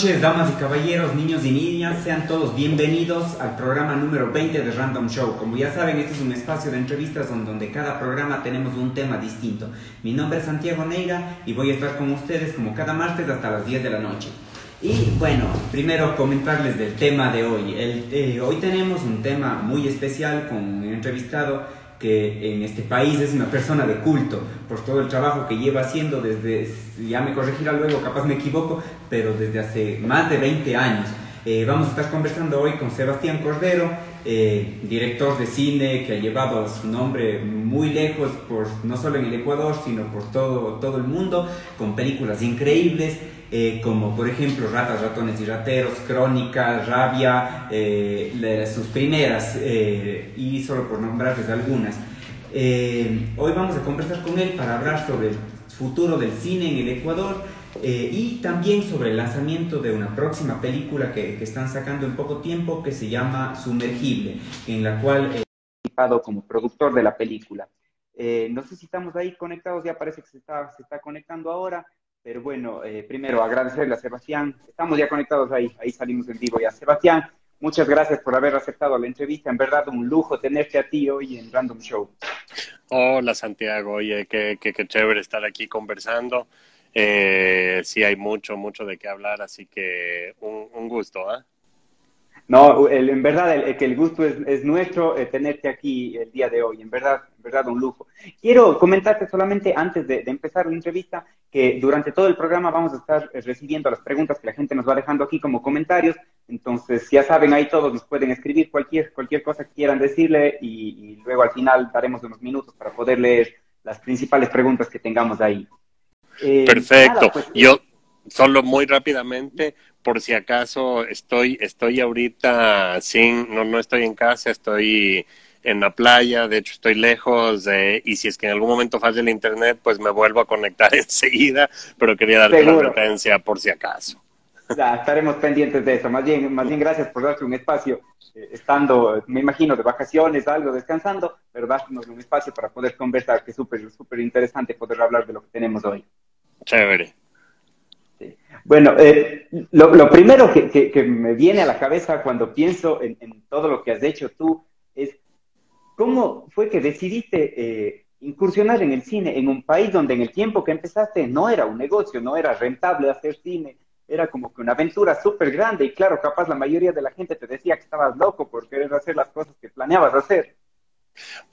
Noches, damas y caballeros, niños y niñas, sean todos bienvenidos al programa número 20 de Random Show. Como ya saben, este es un espacio de entrevistas donde cada programa tenemos un tema distinto. Mi nombre es Santiago Neira y voy a estar con ustedes como cada martes hasta las 10 de la noche. Y bueno, primero comentarles del tema de hoy. Eh, hoy tenemos un tema muy especial con un entrevistado que en este país es una persona de culto por todo el trabajo que lleva haciendo desde, ya me corregirá luego, capaz me equivoco, pero desde hace más de 20 años. Eh, vamos a estar conversando hoy con Sebastián Cordero, eh, director de cine que ha llevado su nombre muy lejos, por, no solo en el Ecuador, sino por todo, todo el mundo, con películas increíbles. Eh, como por ejemplo Ratas, Ratones y Rateros, Crónica, Rabia, eh, sus primeras, eh, y solo por nombrarles algunas. hoy vamos a conversar con él para hablar sobre el futuro del cine en el Ecuador y también sobre el lanzamiento de una próxima película que, que, están sacando en poco tiempo que se llama Sumergible, en la cual he participado como productor de la película. no sé si estamos ahí conectados, ya parece que se está, se está conectando ahora. Pero bueno, eh, primero agradecerle a Sebastián. Estamos ya conectados ahí, ahí salimos en vivo ya. Sebastián, muchas gracias por haber aceptado la entrevista. En verdad, un lujo tenerte a ti hoy en Random Show. Hola Santiago, oye, qué, qué, qué chévere estar aquí conversando. Eh, sí, hay mucho, mucho de qué hablar, así que un, un gusto, ¿ah? No, en verdad, el, que el gusto es, nuestro eh, tenerte aquí el día de hoy, en verdad, en verdad un lujo. Quiero comentarte solamente antes de, empezar la entrevista que durante todo el programa vamos a estar eh, recibiendo las preguntas que la gente nos va dejando aquí como comentarios, entonces ya saben, ahí todos nos pueden escribir cualquier, cualquier cosa que quieran decirle y, luego al final daremos unos minutos para poder leer las principales preguntas que tengamos ahí. Eh, Perfecto. Pues, Yo solo muy rápidamente por si acaso estoy, estoy ahorita sin, no, no estoy en casa, estoy en la playa, de hecho estoy lejos, y si es que en algún momento falla el internet, pues me vuelvo a conectar enseguida, pero quería darte la advertencia por si acaso. Ya, estaremos pendientes de eso. Más bien, más bien gracias por darte un espacio, eh, estando, me imagino, de vacaciones, algo, descansando, pero darnos un espacio para poder conversar, que es súper, súper interesante poder hablar de lo que tenemos hoy. Chévere. Bueno, eh, lo, primero que, me viene a la cabeza cuando pienso en, todo lo que has hecho tú es cómo fue que decidiste eh, incursionar en el cine en un país donde en el tiempo que empezaste no era un negocio, no era rentable hacer cine, era como que una aventura súper grande y claro, capaz la mayoría de la gente te decía que estabas loco por querer hacer las cosas que planeabas hacer.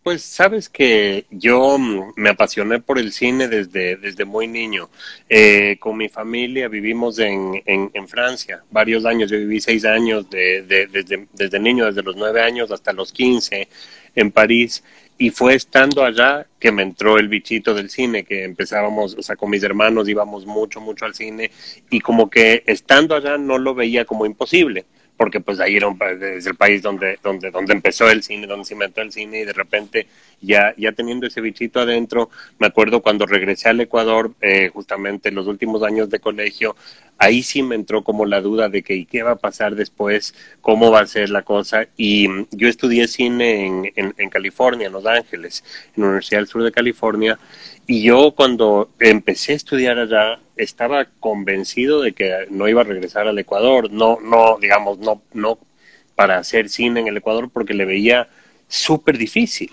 Pues sabes que yo mm, me apasioné por el cine desde, desde muy niño. Eh, con mi familia vivimos en, en, Francia varios años. Yo viví seis años de, desde, desde niño, desde los nueve años hasta los quince en París. Y fue estando allá que me entró el bichito del cine, que empezábamos, o sea, con mis hermanos íbamos mucho, mucho al cine. Y como que estando allá no lo veía como imposible porque pues ahí era un, es el país donde, donde, donde empezó el cine, donde se inventó el cine y de repente ya, ya teniendo ese bichito adentro, me acuerdo cuando regresé al Ecuador, eh, justamente en los últimos años de colegio, ahí sí me entró como la duda de que ¿y qué va a pasar después? ¿Cómo va a ser la cosa? Y mm, yo estudié cine en, en, en California, en Los Ángeles, en la Universidad del Sur de California, y yo cuando empecé a estudiar allá estaba convencido de que no iba a regresar al Ecuador, no, no, digamos, no, no para hacer cine en el Ecuador porque le veía súper difícil.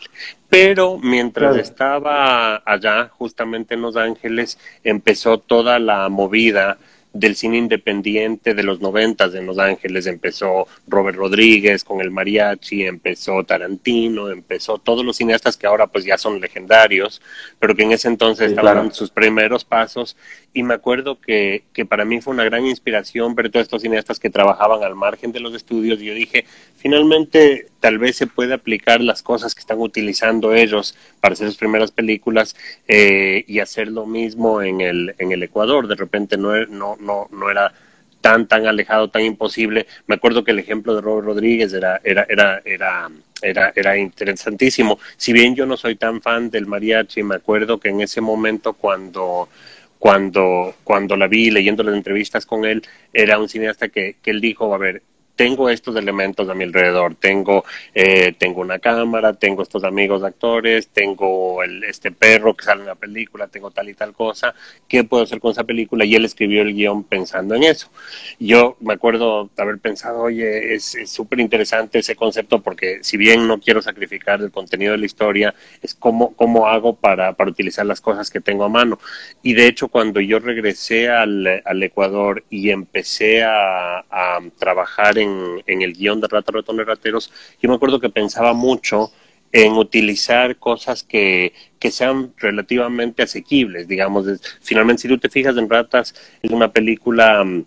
Pero mientras estaba allá, justamente en Los Ángeles, empezó toda la movida del cine independiente de los noventas en Los Ángeles. Empezó Robert Rodríguez con el mariachi, empezó Tarantino, empezó todos los cineastas que ahora pues ya son legendarios, pero que en ese entonces estaban en sus primeros pasos. Y me acuerdo que, que para mí fue una gran inspiración ver todos estos cineastas que trabajaban al margen de los estudios. Y yo dije, finalmente tal vez se puede aplicar las cosas que están utilizando ellos para hacer sus primeras películas eh, y hacer lo mismo en el, en el Ecuador. De repente no, no no, no era tan, tan alejado, tan imposible. Me acuerdo que el ejemplo de Robert Rodríguez era, era, era, era, era, era interesantísimo. Si bien yo no soy tan fan del mariachi, me acuerdo que en ese momento cuando, cuando, cuando la vi leyendo las entrevistas con él, era un cineasta que, que él dijo, a ver, tengo estos elementos a mi alrededor, tengo, eh, tengo una cámara, tengo estos amigos actores, tengo el, este perro que sale en la película, tengo tal y tal cosa, ¿qué puedo hacer con esa película? Y él escribió el guion pensando en eso. Yo me acuerdo haber pensado, oye, es súper interesante ese concepto porque si bien no quiero sacrificar el contenido de la historia, es cómo, cómo hago para, para utilizar las cosas que tengo a mano. Y de hecho, cuando yo regresé al, al Ecuador y empecé a, a trabajar en en, el guion de Rata Ratones Rateros, yo me acuerdo que pensaba mucho en utilizar cosas que, que sean relativamente asequibles, digamos. Finalmente, si tú te fijas en Ratas, es una película mm,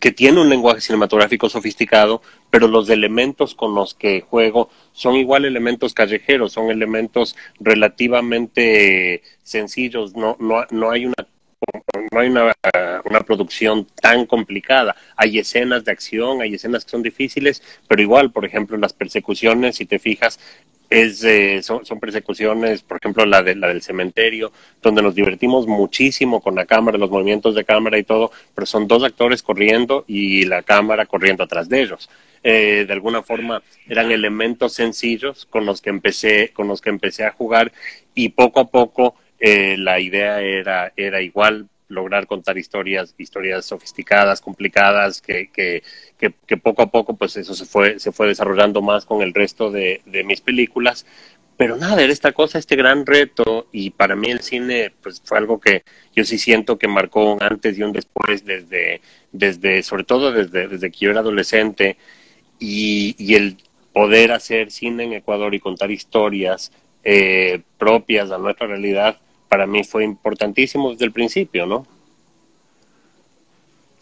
que tiene un lenguaje cinematográfico sofisticado, pero los elementos con los que juego son igual elementos callejeros, son elementos relativamente sencillos, no, no, no hay una no hay una, una, producción tan complicada. Hay escenas de acción, hay escenas que son difíciles, pero igual, por ejemplo, las persecuciones, si te fijas, es, eh, son, persecuciones, por ejemplo, la, de, la del cementerio, donde nos divertimos muchísimo con la cámara, los movimientos de cámara y todo, pero son dos actores corriendo y la cámara corriendo atrás de ellos. Eh, de alguna forma eran elementos sencillos con los que empecé, con los que empecé a jugar y poco a poco eh, la idea era, era igual lograr contar historias, historias sofisticadas, complicadas, que, que, poco a poco pues eso se fue, se fue desarrollando más con el resto de, mis películas. Pero nada, era esta cosa, este gran reto, y para mí el cine pues fue algo que yo sí siento que marcó un antes y un después desde, desde sobre todo desde, desde que yo era adolescente, y, y el poder hacer cine en Ecuador y contar historias eh, propias a nuestra realidad, para mí fue importantísimo desde el principio, ¿no?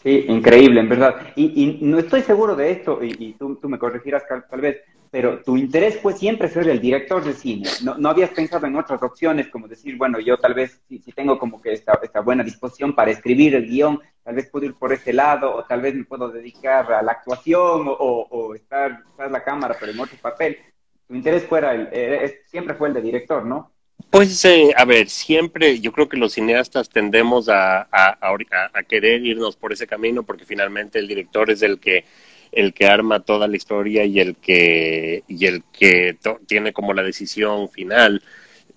Sí, increíble, en verdad. Y, no estoy seguro de esto, y, tú, me corregirás tal, vez, pero tu interés fue siempre ser el director de cine. No, no habías pensado en otras opciones, como decir, bueno, yo tal vez, si, tengo como que esta, esta, buena disposición para escribir el guion, tal vez puedo ir por ese lado, o tal vez me puedo dedicar a la actuación, o, estar tras la cámara, pero en otro papel. Tu interés fuera el, eh, siempre fue el de director, ¿no? Pues, eh, a ver, siempre yo creo que los cineastas tendemos a, querer irnos por ese camino porque finalmente el director es el que el que arma toda la historia y el que y el que tiene como la decisión final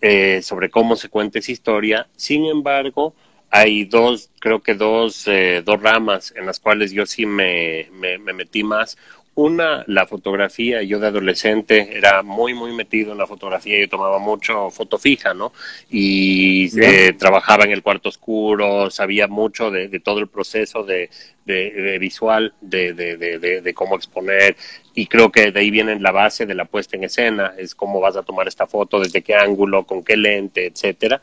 eh, sobre cómo se cuenta esa historia. Sin embargo, hay dos, creo que dos, eh, dos ramas en las cuales yo sí me metí más. Una, la fotografía. Yo de adolescente era muy, muy metido en la fotografía. Yo tomaba mucho foto fija, ¿no? Y eh, trabajaba en el cuarto oscuro, sabía mucho de, todo el proceso de, de visual, de, de, cómo exponer. Y creo que de ahí viene la base de la puesta en escena. Es cómo vas a tomar esta foto, desde qué ángulo, con qué lente, etcétera.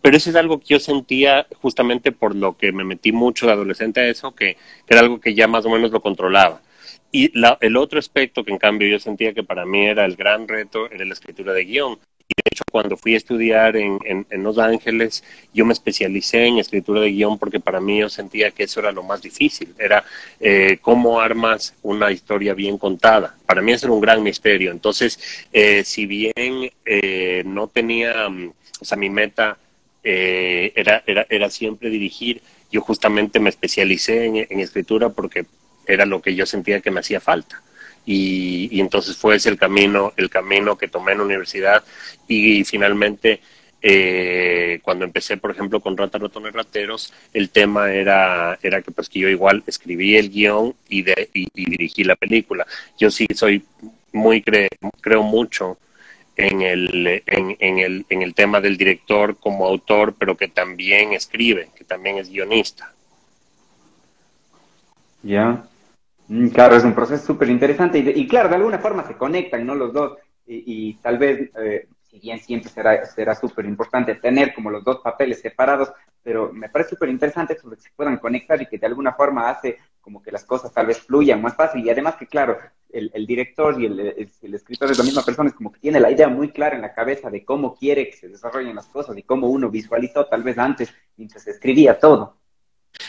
Pero eso es algo que yo sentía justamente por lo que me metí mucho de adolescente a eso, que, que era algo que ya más o menos lo controlaba y el otro aspecto que en cambio yo sentía que para mí era el gran reto era la escritura de guion. Y de hecho cuando fui a estudiar en, en, Los Ángeles, yo me especialicé en escritura de guion porque para mí yo sentía que eso era lo más difícil, era eh, cómo armas una historia bien contada. Para mí eso era un gran misterio. Entonces, eh, si bien eh, no tenía, mm, o sea, mi meta era, era, era siempre dirigir, yo justamente me especialicé en escritura porque era lo que yo sentía que me hacía falta. Y, entonces fue ese el camino, el camino que tomé en la universidad y, finalmente eh, cuando empecé, por ejemplo, con Rata Ratones Rateros, el tema era, era que pues que yo igual escribí el guion y, de, y, dirigí la película. Yo sí soy muy, creo mucho en el, en, en, el, en el tema del director como autor, pero que también escribe, que también es guionista. Ya. Mm, claro, es un proceso súper interesante y, claro, de alguna forma se conectan, ¿no? Los dos y, tal vez, eh, si bien siempre será será súper importante tener como los dos papeles separados, pero me parece súper interesante que se puedan conectar y que de alguna forma hace como que las cosas tal vez fluyan más fácil y además que claro, el, director y el, el, escritor es la misma persona, es como que tiene la idea muy clara en la cabeza de cómo quiere que se desarrollen las cosas y cómo uno visualizó tal vez antes mientras escribía todo.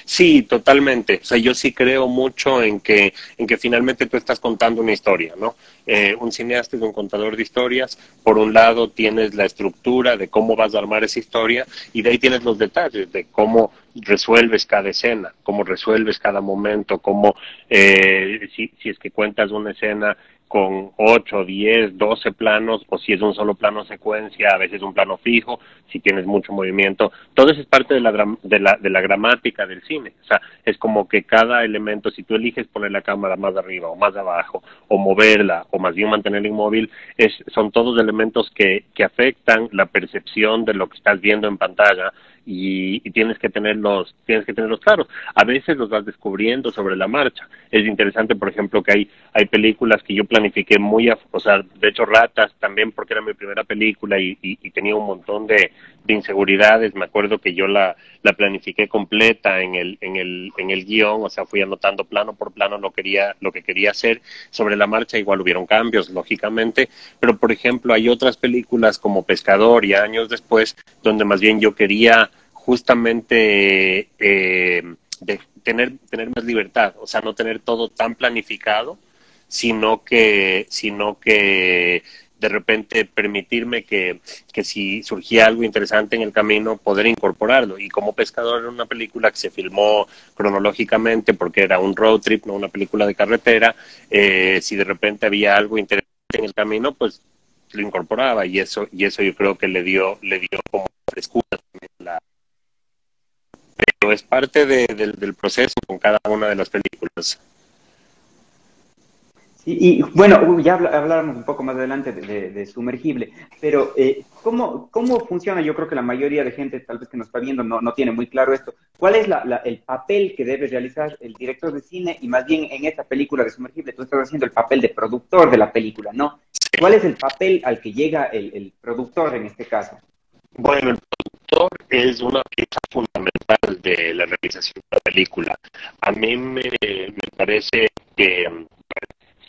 Sí, totalmente. O sea, yo sí creo mucho en que, en que finalmente tú estás contando una historia, ¿no? Eh, un cineasta es un contador de historias. Por un lado tienes la estructura de cómo vas a armar esa historia y de ahí tienes los detalles de cómo resuelves cada escena, cómo resuelves cada momento, cómo eh, si, si es que cuentas una escena con 8, 10, 12 planos, o si es un solo plano secuencia, a veces un plano fijo, si tienes mucho movimiento. Todo eso es parte de la, de la, de la gramática del cine. O sea, es como que cada elemento, si tú eliges poner la cámara más arriba o más abajo, o moverla, o más bien mantenerla inmóvil, es, son todos elementos que, que afectan la percepción de lo que estás viendo en pantalla y, tienes que tenerlos tienes que tenerlos claros. A veces los vas descubriendo sobre la marcha. Es interesante por ejemplo que hay hay películas que yo planifiqué muy o sea de hecho ratas también porque era mi primera película y, y, tenía un montón de, de, inseguridades. Me acuerdo que yo la la planifiqué completa en el en el en el guion o sea fui anotando plano por plano lo quería lo que quería hacer. Sobre la marcha igual hubieron cambios lógicamente pero por ejemplo hay otras películas como Pescador y años después donde más bien yo quería justamente eh, de tener, tener más libertad, o sea, no tener todo tan planificado, sino que, sino que de repente permitirme que, que si surgía algo interesante en el camino, poder incorporarlo. Y como pescador era una película que se filmó cronológicamente porque era un road trip, no una película de carretera, eh, si de repente había algo interesante en el camino, pues lo incorporaba y eso, y eso yo creo que le dio, le dio como frescura también la, es parte de, del proceso con cada una de las películas. Y, bueno, ya hablaremos un poco más adelante de, sumergible, pero eh, ¿cómo, ¿cómo funciona? Yo creo que la mayoría de gente tal vez que nos está viendo no, no tiene muy claro esto. ¿Cuál es la, el papel que debe realizar el director de cine? Y más bien en esta película de sumergible, tú estás haciendo el papel de productor de la película, ¿no? ¿Cuál es el papel al que llega el, el productor en este caso? Bueno, el es una pieza fundamental de la realización de la película. A mí me, parece que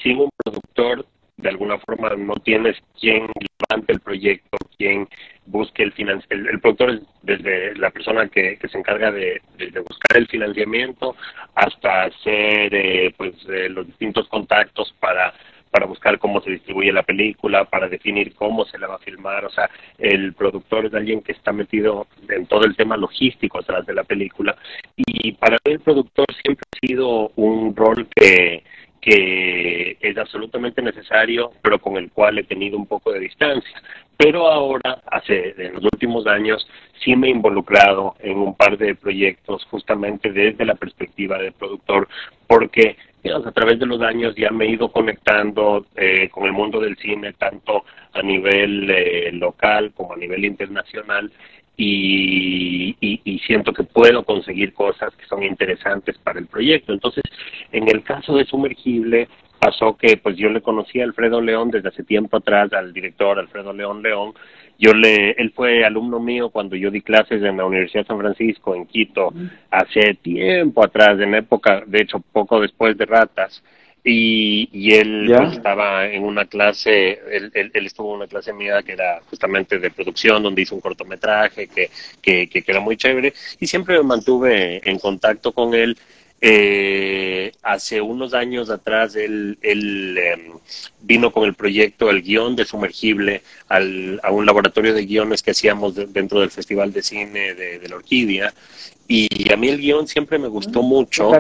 sin un productor, de alguna forma no tienes quien levante el proyecto, quien busque el financiamiento. El, productor es desde la persona que, se encarga de, buscar el financiamiento hasta hacer eh, pues eh, los distintos contactos para para buscar cómo se distribuye la película, para definir cómo se la va a filmar. O sea, el productor es alguien que está metido en todo el tema logístico atrás de la película. Y para mí el productor siempre ha sido un rol que, que es absolutamente necesario, pero con el cual he tenido un poco de distancia. Pero ahora, hace en los últimos años, sí me he involucrado en un par de proyectos justamente desde la perspectiva del productor, porque a través de los años ya me he ido conectando eh, con el mundo del cine, tanto a nivel eh, local como a nivel internacional, y, y, siento que puedo conseguir cosas que son interesantes para el proyecto. Entonces, en el caso de Sumergible, pasó que pues yo le conocí a Alfredo León desde hace tiempo atrás, al director Alfredo León León, yo le, él fue alumno mío cuando yo di clases en la Universidad de San Francisco, en Quito, hace tiempo atrás, en época, de hecho, poco después de Ratas. Y, y él pues, estaba en una clase, él, él, estuvo en una clase mía que era justamente de producción, donde hizo un cortometraje que, que, que, que era muy chévere, y siempre me mantuve en contacto con él eh, hace unos años atrás él, él em, vino con el proyecto, el guion de Sumergible, al, a un laboratorio de guiones que hacíamos dentro del Festival de Cine de, de, la Orquídea. Y a mí el guion siempre me gustó mm, mucho.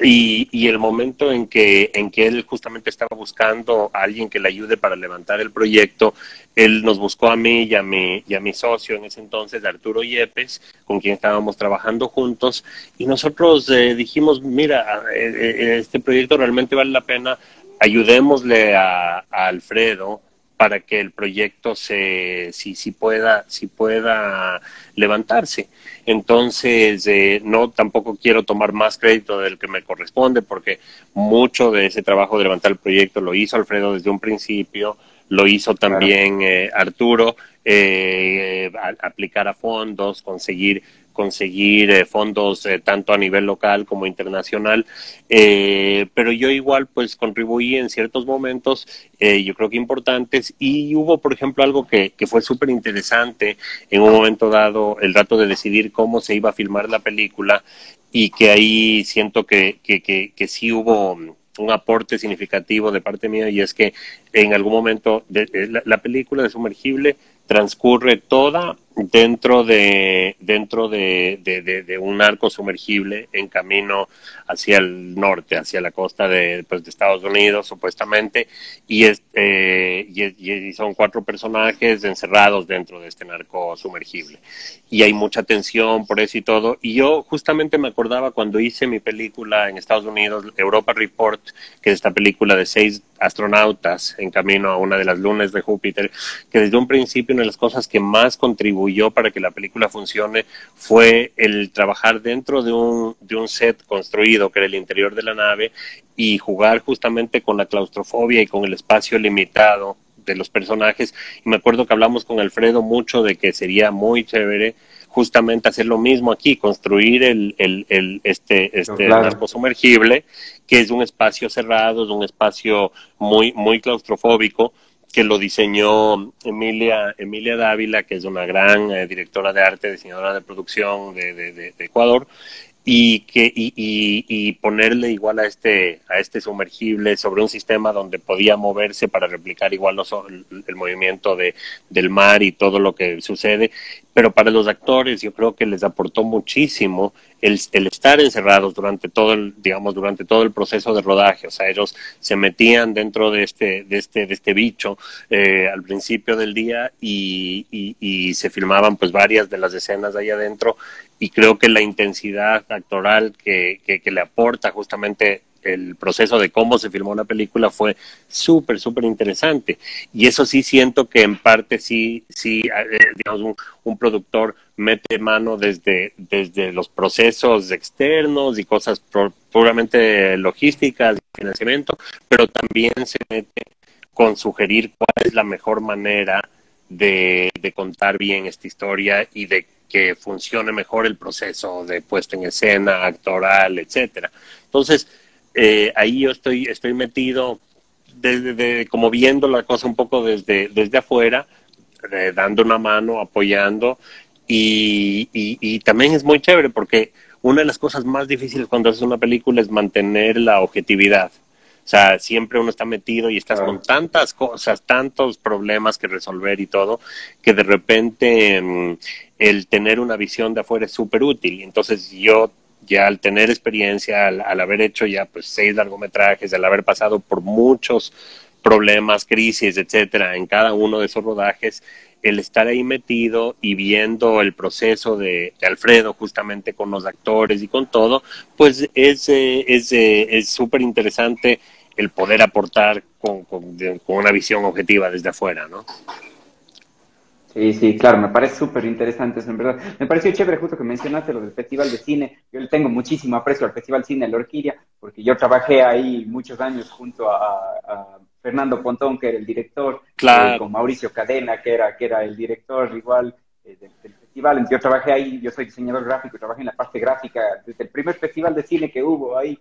Y, y, el momento en que, en que él justamente estaba buscando a alguien que le ayude para levantar el proyecto, él nos buscó a mí y a mi, y a mi socio en ese entonces, Arturo Yepes, con quien estábamos trabajando juntos, y nosotros eh, dijimos, mira, eh, eh, este proyecto realmente vale la pena, ayudémosle a, a Alfredo para que el proyecto se, si, si pueda, si pueda levantarse. Entonces, eh, no tampoco quiero tomar más crédito del que me corresponde, porque mucho de ese trabajo de levantar el proyecto lo hizo Alfredo desde un principio, lo hizo también eh, Arturo, eh, aplicar a fondos, conseguir conseguir eh, fondos eh, tanto a nivel local como internacional, eh, pero yo igual pues contribuí en ciertos momentos, yo creo que importantes, y hubo por ejemplo algo que, que fue súper interesante en un momento dado, el rato de decidir cómo se iba a filmar la película, y que ahí siento que, que, que, sí hubo un aporte significativo de parte mía y es que en algún momento de, la, película de sumergible transcurre toda dentro de dentro de, de, un arco sumergible en camino hacia el norte, hacia la costa de, pues, de Estados Unidos, supuestamente, y, este, y, son cuatro personajes encerrados dentro de este narco sumergible. Y hay mucha tensión por eso y todo. Y yo justamente me acordaba cuando hice mi película en Estados Unidos, Europa Report, que es esta película de seis astronautas en camino a una de las lunas de Júpiter, que desde un principio una de las cosas que más contribuyó para que la película funcione fue el trabajar dentro de un, de un set construido, que era el interior de la nave, y jugar justamente con la claustrofobia y con el espacio limitado de los personajes. Y me acuerdo que hablamos con Alfredo mucho de que sería muy chévere justamente hacer lo mismo aquí, construir el, el, el este, este sumergible, que es un espacio cerrado, es un espacio muy, muy claustrofóbico, que lo diseñó Emilia, Emilia Dávila, que es una gran eh, directora de arte, diseñadora de producción de, de, de Ecuador, y que y, y, ponerle igual a este a este sumergible sobre un sistema donde podía moverse para replicar igual los, el, el, movimiento de, del mar y todo lo que sucede pero para los actores yo creo que les aportó muchísimo el, estar encerrados durante todo el, digamos, durante todo el proceso de rodaje. O sea, ellos se metían dentro de este, de este, de este bicho eh, al principio del día y, y, y, se filmaban pues varias de las escenas ahí adentro y creo que la intensidad actoral que, que, le aporta justamente el proceso de cómo se filmó la película fue súper, súper interesante. Y eso sí siento que en parte sí, sí, eh, digamos, un, productor mete mano desde, desde los procesos externos y cosas puramente logísticas financiamiento, pero también se mete con sugerir cuál es la mejor manera de, de contar bien esta historia y de que funcione mejor el proceso de puesta en escena, actoral, etcétera. Entonces, eh, ahí yo estoy, estoy metido desde, como viendo la cosa un poco desde, desde afuera, eh, dando una mano, apoyando, y, y, también es muy chévere porque una de las cosas más difíciles cuando haces una película es mantener la objetividad. O sea, siempre uno está metido y estás con tantas cosas, tantos problemas que resolver y todo, que de repente mm, el tener una visión de afuera es súper útil. Entonces yo ya al tener experiencia, al, haber hecho ya pues seis largometrajes, al haber pasado por muchos problemas, crisis, etcétera, en cada uno de esos rodajes, el estar ahí metido y viendo el proceso de, Alfredo justamente con los actores y con todo, pues es eh, es eh, súper interesante el poder aportar con, con, con una visión objetiva desde afuera, ¿no? Sí, sí, claro, me parece súper interesante eso, en verdad. Me pareció chévere justo que mencionaste lo del Festival de Cine. Yo le tengo muchísimo aprecio al Festival Cine la Orquídea, porque yo trabajé ahí muchos años junto a, Fernando Pontón, que era el director, claro. con Mauricio Cadena, que era, que era el director igual eh, del, festival. Entonces, yo trabajé ahí, yo soy diseñador gráfico, trabajé en la parte gráfica desde el primer festival de cine que hubo ahí.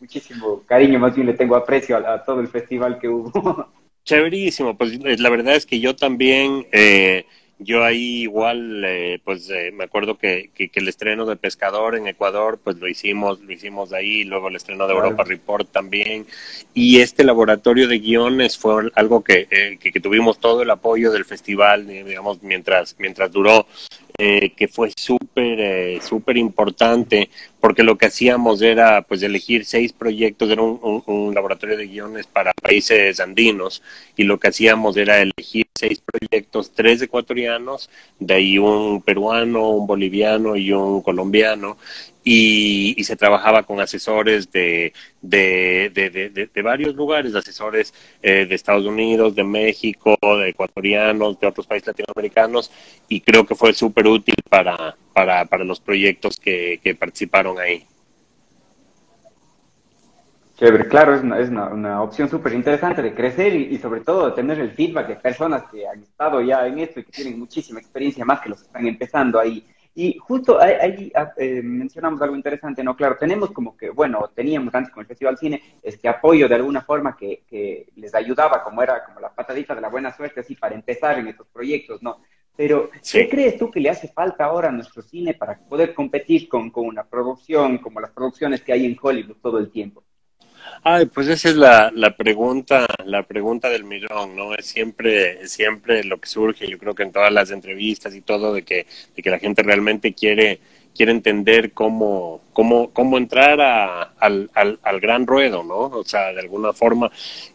Muchísimo cariño, más bien le tengo aprecio a todo el festival que hubo. Chéverísimo, pues eh, la verdad es que yo también, eh, yo ahí igual, eh, pues eh, me acuerdo que, que, el estreno de Pescador en Ecuador, pues lo hicimos, lo hicimos ahí, luego el estreno de Europa Report también, y este laboratorio de guiones fue algo que, que, que, tuvimos todo el apoyo del festival, digamos, mientras, mientras duró, eh, que fue súper, eh, súper importante, porque lo que hacíamos era pues elegir seis proyectos, era un, laboratorio de guiones para países andinos, y lo que hacíamos era elegir seis proyectos, tres ecuatorianos, de ahí un peruano, un boliviano y un colombiano, y, y, se trabajaba con asesores de, de, de, de varios lugares, asesores eh, de Estados Unidos, de México, de ecuatorianos, de otros países latinoamericanos, y creo que fue súper útil para, para, para los proyectos que, que participaron ahí. Chévere, claro, es una, es una, una opción súper interesante de crecer y, sobre todo de tener el feedback de personas que han estado ya en esto y que tienen muchísima experiencia más que los que están empezando ahí Y justo ahí, ah, eh, mencionamos algo interesante, ¿no? Claro, tenemos como que, bueno, teníamos antes con el Festival Cine este apoyo de alguna forma que, que les ayudaba, como era como la patadita de la buena suerte, así para empezar en estos proyectos, ¿no? Pero, ¿qué crees tú que le hace falta ahora a nuestro cine para poder competir con, con una producción como las producciones que hay en Hollywood todo el tiempo? Ay, pues esa es la, la pregunta, la pregunta del millón, ¿no? Es siempre, siempre lo que surge, yo creo que en todas las entrevistas y todo, de que, de que la gente realmente quiere, quiere entender cómo, cómo, cómo entrar a, al, al, al, gran ruedo, ¿no? O sea, de alguna forma.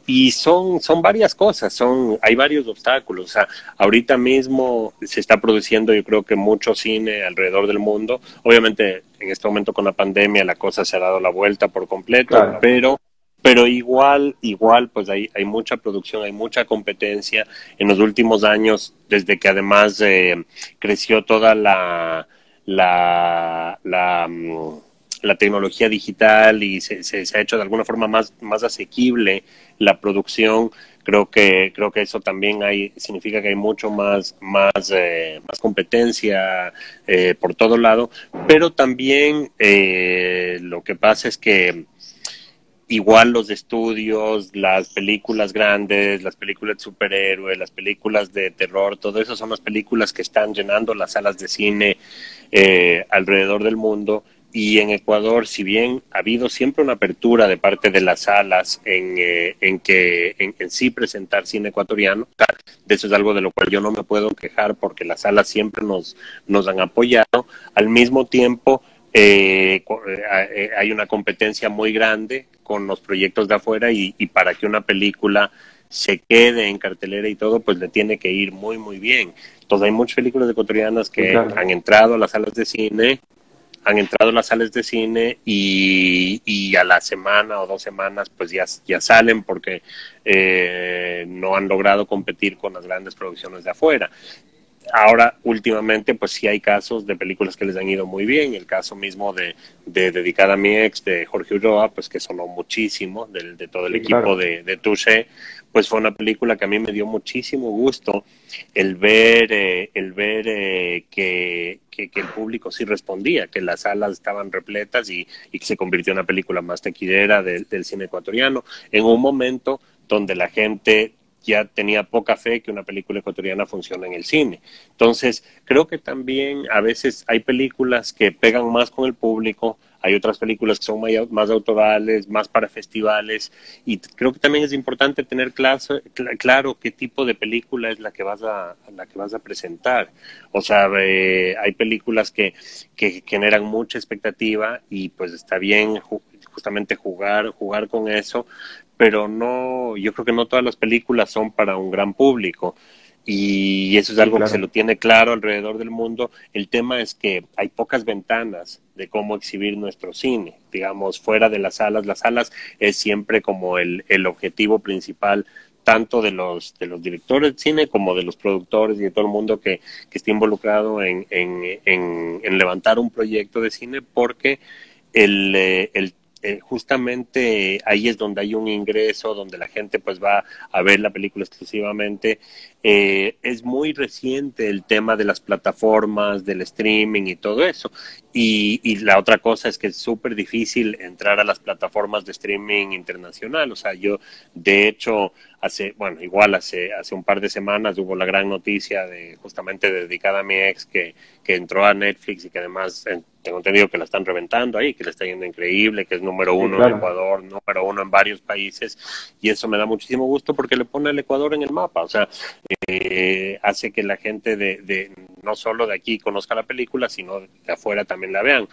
Y son, son varias cosas, son, hay varios obstáculos. O sea, ahorita mismo se está produciendo, yo creo que mucho cine alrededor del mundo. Obviamente, en este momento con la pandemia la cosa se ha dado la vuelta por completo, pero pero igual, igual, pues hay, hay mucha producción, hay mucha competencia en los últimos años, desde que además eh, creció toda la, la, la, mm, la, tecnología digital y se, se, ha hecho de alguna forma más, más asequible la producción. Creo que, creo que eso también hay, significa que hay mucho más, más, eh, más competencia eh, por todo lado, pero también eh, lo que pasa es que igual los estudios, las películas grandes, las películas de superhéroes, las películas de terror, todo eso son las películas que están llenando las salas de cine eh, alrededor del mundo. Y en Ecuador, si bien ha habido siempre una apertura de parte de las salas en, eh, en que en, sí presentar cine ecuatoriano, de eso es algo de lo cual yo no me puedo quejar porque las salas siempre nos, nos han apoyado. Al mismo tiempo, eh, eh, hay una competencia muy grande con los proyectos de afuera y, para que una película se quede en cartelera y todo, pues le tiene que ir muy, muy bien. Entonces hay muchas películas ecuatorianas que claro. han entrado a las salas de cine, han entrado a las salas de cine y, y a la semana o dos semanas pues ya, ya salen porque eh, no han logrado competir con las grandes producciones de afuera ahora últimamente pues sí hay casos de películas que les han ido muy bien. El caso mismo de, de Dedicada a mi ex de Jorge Ulloa pues que sonó muchísimo de, de todo el sí, equipo claro. de, de Touché. Pues fue una película que a mí me dio muchísimo gusto el ver eh, el ver eh, que, que, que, el público sí respondía que las salas estaban repletas y, y que se convirtió en una película más tequidera de, del cine ecuatoriano. En un momento donde la gente ya tenía poca fe que una película ecuatoriana funcione en el cine. Entonces, creo que también a veces hay películas que pegan más con el público, hay otras películas que son más autorales, más para festivales, y creo que también es importante tener claro, qué tipo de película es la que vas a, la que vas a presentar. O sea, eh, hay películas que, que generan mucha expectativa y pues está bien justamente jugar, jugar con eso, pero no, yo creo que no todas las películas son para un gran público. Y eso es algo sí, claro. que se lo tiene claro alrededor del mundo. El tema es que hay pocas ventanas de cómo exhibir nuestro cine. Digamos, fuera de las salas, las salas es siempre como el, el objetivo principal tanto de los de los directores de cine como de los productores y de todo el mundo que, que esté involucrado en, en, en, en levantar un proyecto de cine porque el, eh, el eh, justamente ahí es donde hay un ingreso, donde la gente pues va a ver la película exclusivamente. Eh, es muy reciente el tema de las plataformas, del streaming y todo eso. Y, y la otra cosa es que es súper difícil entrar a las plataformas de streaming internacional. O sea, yo de hecho hace, bueno, igual hace, hace un par de semanas hubo la gran noticia de justamente dedicada a mi ex que, que entró a Netflix y que además tengo entendido que la están reventando ahí, que le está yendo increíble, que es número uno sí, claro. en Ecuador, número uno en varios países, y eso me da muchísimo gusto porque le pone al Ecuador en el mapa, o sea, eh, hace que la gente de, de, no solo de aquí conozca la película, sino de afuera también la vean.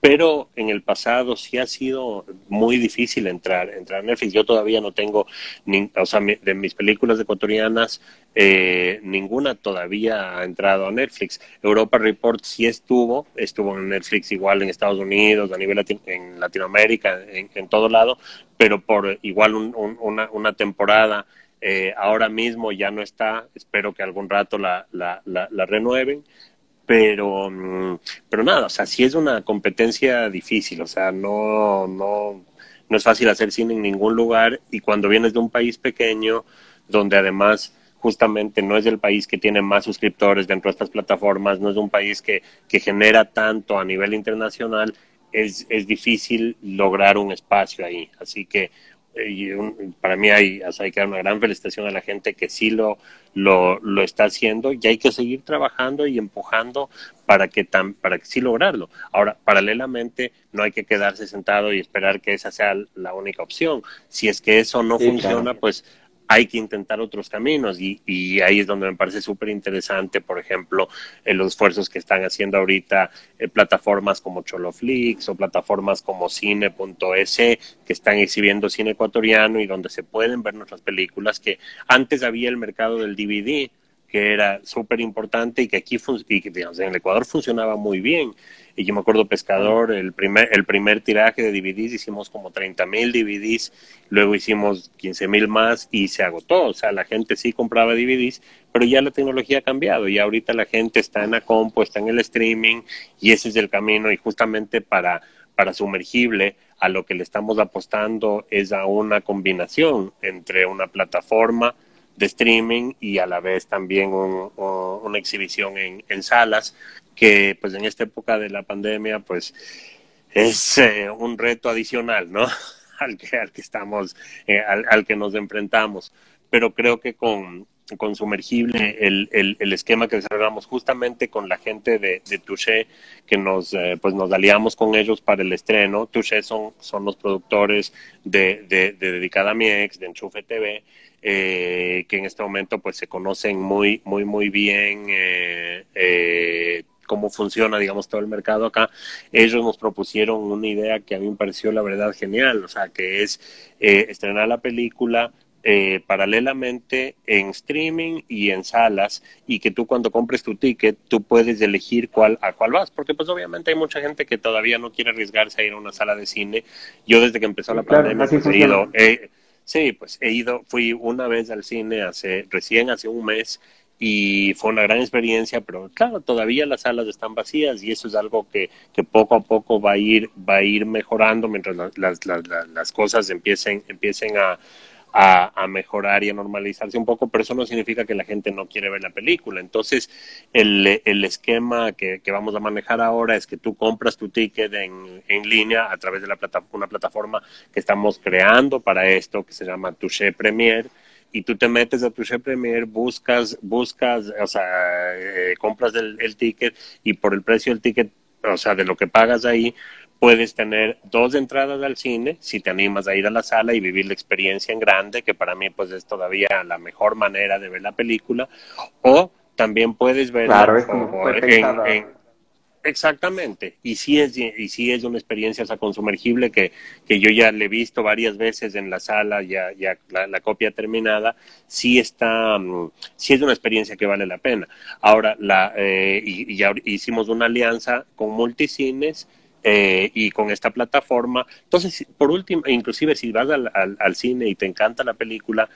Pero en el pasado sí ha sido muy difícil entrar, entrar a Netflix. Yo todavía no tengo, ni, o sea, de mis películas ecuatorianas, eh, ninguna todavía ha entrado a Netflix. Europa Report sí estuvo, estuvo en Netflix igual en Estados Unidos, a nivel en Latinoamérica, en, en, todo lado, pero por igual un, un, una, una temporada eh, ahora mismo ya no está, espero que algún rato la, la, la, la renueven, pero, mm, pero nada, o sea, sí es una competencia difícil, o sea, no, no, no es fácil hacer cine en ningún lugar y cuando vienes de un país pequeño, donde además justamente no es el país que tiene más suscriptores dentro de estas plataformas, no es un país que, que genera tanto a nivel internacional, es, es difícil lograr un espacio ahí. Así que y para mí hay, hay que dar una gran felicitación a la gente que sí lo, lo, lo, está haciendo y hay que seguir trabajando y empujando para que, tan, para que sí lograrlo. Ahora, paralelamente, no hay que quedarse sentado y esperar que esa sea la única opción. Si es que eso no funciona, pues hay que intentar otros caminos y, y ahí es donde me parece súper interesante, por ejemplo, los esfuerzos que están haciendo ahorita eh, plataformas como Choloflix o plataformas como cine.es que están exhibiendo cine ecuatoriano y donde se pueden ver nuestras películas, que antes había el mercado del DVD, que era súper importante y que aquí digamos, en el Ecuador funcionaba muy bien. Y yo me acuerdo Pescador, el primer, el primer tiraje de DVDs hicimos como 30 mil DVDs, luego hicimos 15 mil más y se agotó. O sea, la gente sí compraba DVDs, pero ya la tecnología ha cambiado y ahorita la gente está en la compu, está en el streaming y ese es el camino y justamente para, para sumergible a lo que le estamos apostando es a una combinación entre una plataforma, de streaming y a la vez también una exhibición en, salas que pues en esta época de la pandemia pues es eh, un reto adicional, ¿no? al que, al que estamos, eh, al, que nos enfrentamos. Pero creo que con, con Sumergible, el, el, el, esquema que desarrollamos justamente con la gente de, de Touché, que nos, eh, pues nos aliamos con ellos para el estreno. Touché son, son los productores de, de, de Dedicada a mi ex, de Enchufe TV, eh, que en este momento pues se conocen muy, muy, muy bien eh, eh, cómo funciona, digamos, todo el mercado acá. Ellos nos propusieron una idea que a mí me pareció la verdad genial, o sea, que es eh, estrenar la película eh, paralelamente en streaming y en salas y que tú cuando compres tu ticket tú puedes elegir cuál a cuál vas porque pues obviamente hay mucha gente que todavía no quiere arriesgarse a ir a una sala de cine yo desde que empezó la claro, pandemia pues, he ido eh, Sí, pues he ido, fui una vez al cine hace, recién hace un mes y fue una gran experiencia, pero claro, todavía las salas están vacías y eso es algo que, que poco a poco va a ir, va a ir mejorando mientras las, las, las, las cosas empiecen, empiecen a, a, mejorar y a normalizarse un poco, pero eso no significa que la gente no quiere ver la película. Entonces, el, el esquema que, que, vamos a manejar ahora es que tú compras tu ticket en, en línea a través de la plata, una plataforma que estamos creando para esto, que se llama Touché Premier, y tú te metes a Touché Premier, buscas, buscas, o sea, eh, compras el, el ticket y por el precio del ticket, o sea, de lo que pagas ahí, puedes tener dos entradas al cine si te animas a ir a la sala y vivir la experiencia en grande, que para mí pues es todavía la mejor manera de ver la película, o también puedes ver claro, es como en, en, exactamente, y sí es y sí es una experiencia esa con sumergible que, que yo ya le he visto varias veces en la sala, ya, ya la, copia terminada, sí está, um, sí es una experiencia que vale la pena. Ahora, la, eh, y, y ya hicimos una alianza con multicines, eh, y con esta plataforma. Entonces, por último, inclusive si vas al, al, cine y te encanta la película,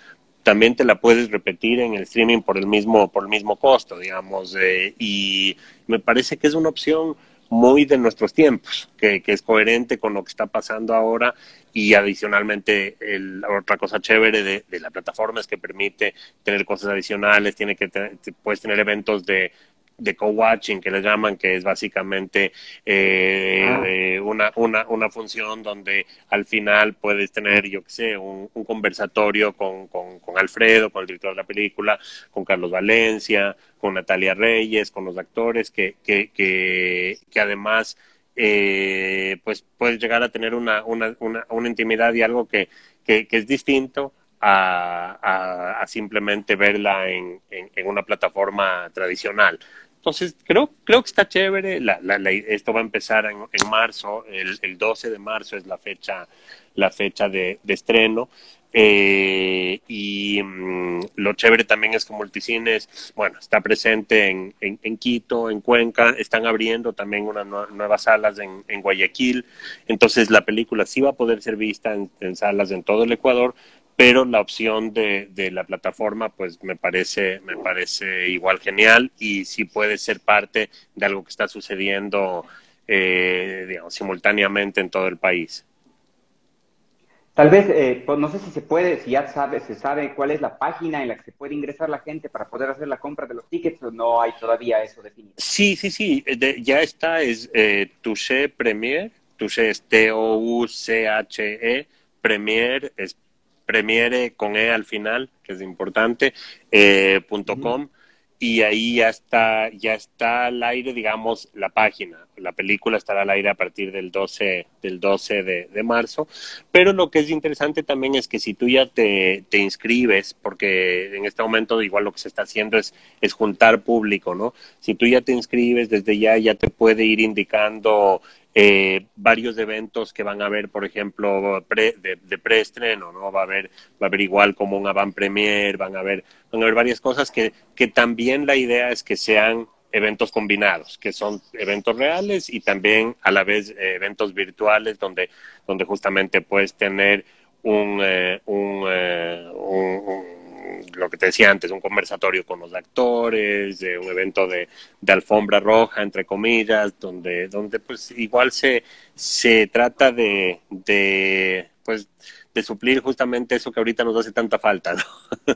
también te la puedes repetir en el streaming por el mismo, por el mismo costo, digamos. Eh, y me parece que es una opción muy de nuestros tiempos, que, que, es coherente con lo que está pasando ahora y adicionalmente el, otra cosa chévere de, de, la plataforma es que permite tener cosas adicionales, tiene que te, puedes tener eventos de de co-watching que le llaman, que es básicamente eh, ah. eh, una, una, una función donde al final puedes tener, yo qué sé, un, un conversatorio con, con, con, Alfredo, con el director de la película, con Carlos Valencia, con Natalia Reyes, con los actores, que, que, que, que además eh, pues puedes llegar a tener una, una, una, una intimidad y algo que, que, que es distinto a, a, a, simplemente verla en, en, en, una plataforma tradicional. Entonces, creo, creo que está chévere. La, la, la, esto va a empezar en, en marzo, el, el, 12 de marzo es la fecha, la fecha de, de estreno. Eh, y mmm, lo chévere también es que Multicines, bueno, está presente en, en, Quito, en Cuenca, están abriendo también unas nuevas salas en, en, Guayaquil, entonces la película sí va a poder ser vista en, en salas en todo el Ecuador, pero la opción de, de, la plataforma pues me parece me parece igual genial y sí puede ser parte de algo que está sucediendo eh, digamos simultáneamente en todo el país Tal vez, eh, pues no sé si se puede, si ya sabe, se sabe cuál es la página en la que se puede ingresar la gente para poder hacer la compra de los tickets o no hay todavía eso definido. Sí, sí, sí, ya está, es eh, Touché Premier, Touché es T-O-U-C-H-E, Premier es Premiere con E al final, que es importante, eh, punto com y ahí ya está, ya está al aire, digamos, la página. La película estará al aire a partir del 12, del 12 de, marzo. Pero lo que es interesante también es que si tú ya te, te, inscribes, porque en este momento igual lo que se está haciendo es, es juntar público, ¿no? Si tú ya te inscribes, desde ya ya te puede ir indicando eh, varios eventos que van a haber, por ejemplo, de, preestreno, ¿no? Va a haber, va a haber igual como un avant premier, van a haber, van a haber varias cosas que, que también la idea es que sean eventos combinados, que son eventos reales y también a la vez eh, eventos virtuales donde, donde justamente puedes tener un, eh, un, un lo que te decía antes, un conversatorio con los actores, de un evento de, alfombra roja, entre comillas, donde, donde pues igual se, se trata de, de, pues, de suplir justamente eso que ahorita nos hace tanta falta, ¿no?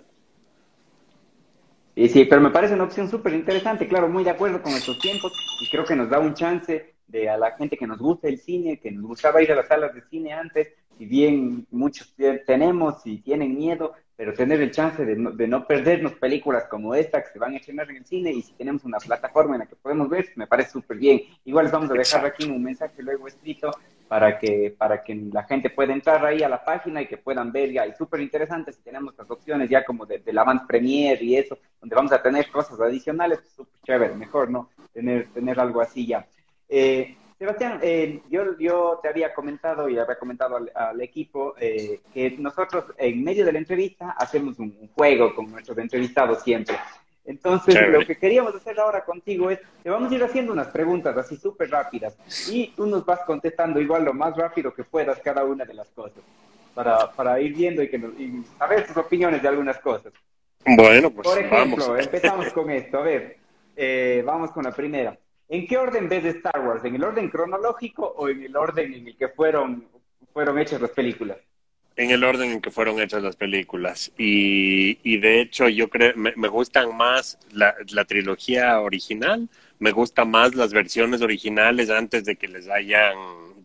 Y sí, pero me parece una opción súper interesante, claro, muy de acuerdo con estos tiempos y creo que nos da un chance de a la gente que nos gusta el cine, que nos gustaba ir a las salas de cine antes, si bien muchos tenemos y tienen miedo, pero tener el chance de no, de no perdernos películas como esta que se van a estrenar en el cine y si tenemos una plataforma en la que podemos ver, me parece súper bien. Igual les vamos a dejar aquí un mensaje luego escrito para que, para que la gente pueda entrar ahí a la página y que puedan ver ya. Y súper interesante si tenemos las opciones ya como de, de la Avant Premier y eso, donde vamos a tener cosas adicionales, súper chévere, mejor, ¿no? Tener, tener algo así ya. Eh, Sebastián, eh, yo, yo te había comentado y había comentado al, equipo eh, que nosotros en medio de la entrevista hacemos un, juego con nuestros entrevistados siempre. Entonces, lo que queríamos hacer ahora contigo es, te vamos a ir haciendo unas preguntas así súper rápidas y tú nos vas contestando igual lo más rápido que puedas cada una de las cosas para, para ir viendo y, que nos, y saber tus opiniones de algunas cosas. Bueno, pues Por ejemplo, empezamos con esto. A ver, eh, vamos con la primera. ¿En qué orden ves Star Wars? ¿En el orden cronológico o en el orden en el que fueron, fueron hechas las películas? En el orden en que fueron hechas las películas. Y, y de hecho, yo creo, me, me gustan más la, la, trilogía original, me gustan más las versiones originales antes de que les hayan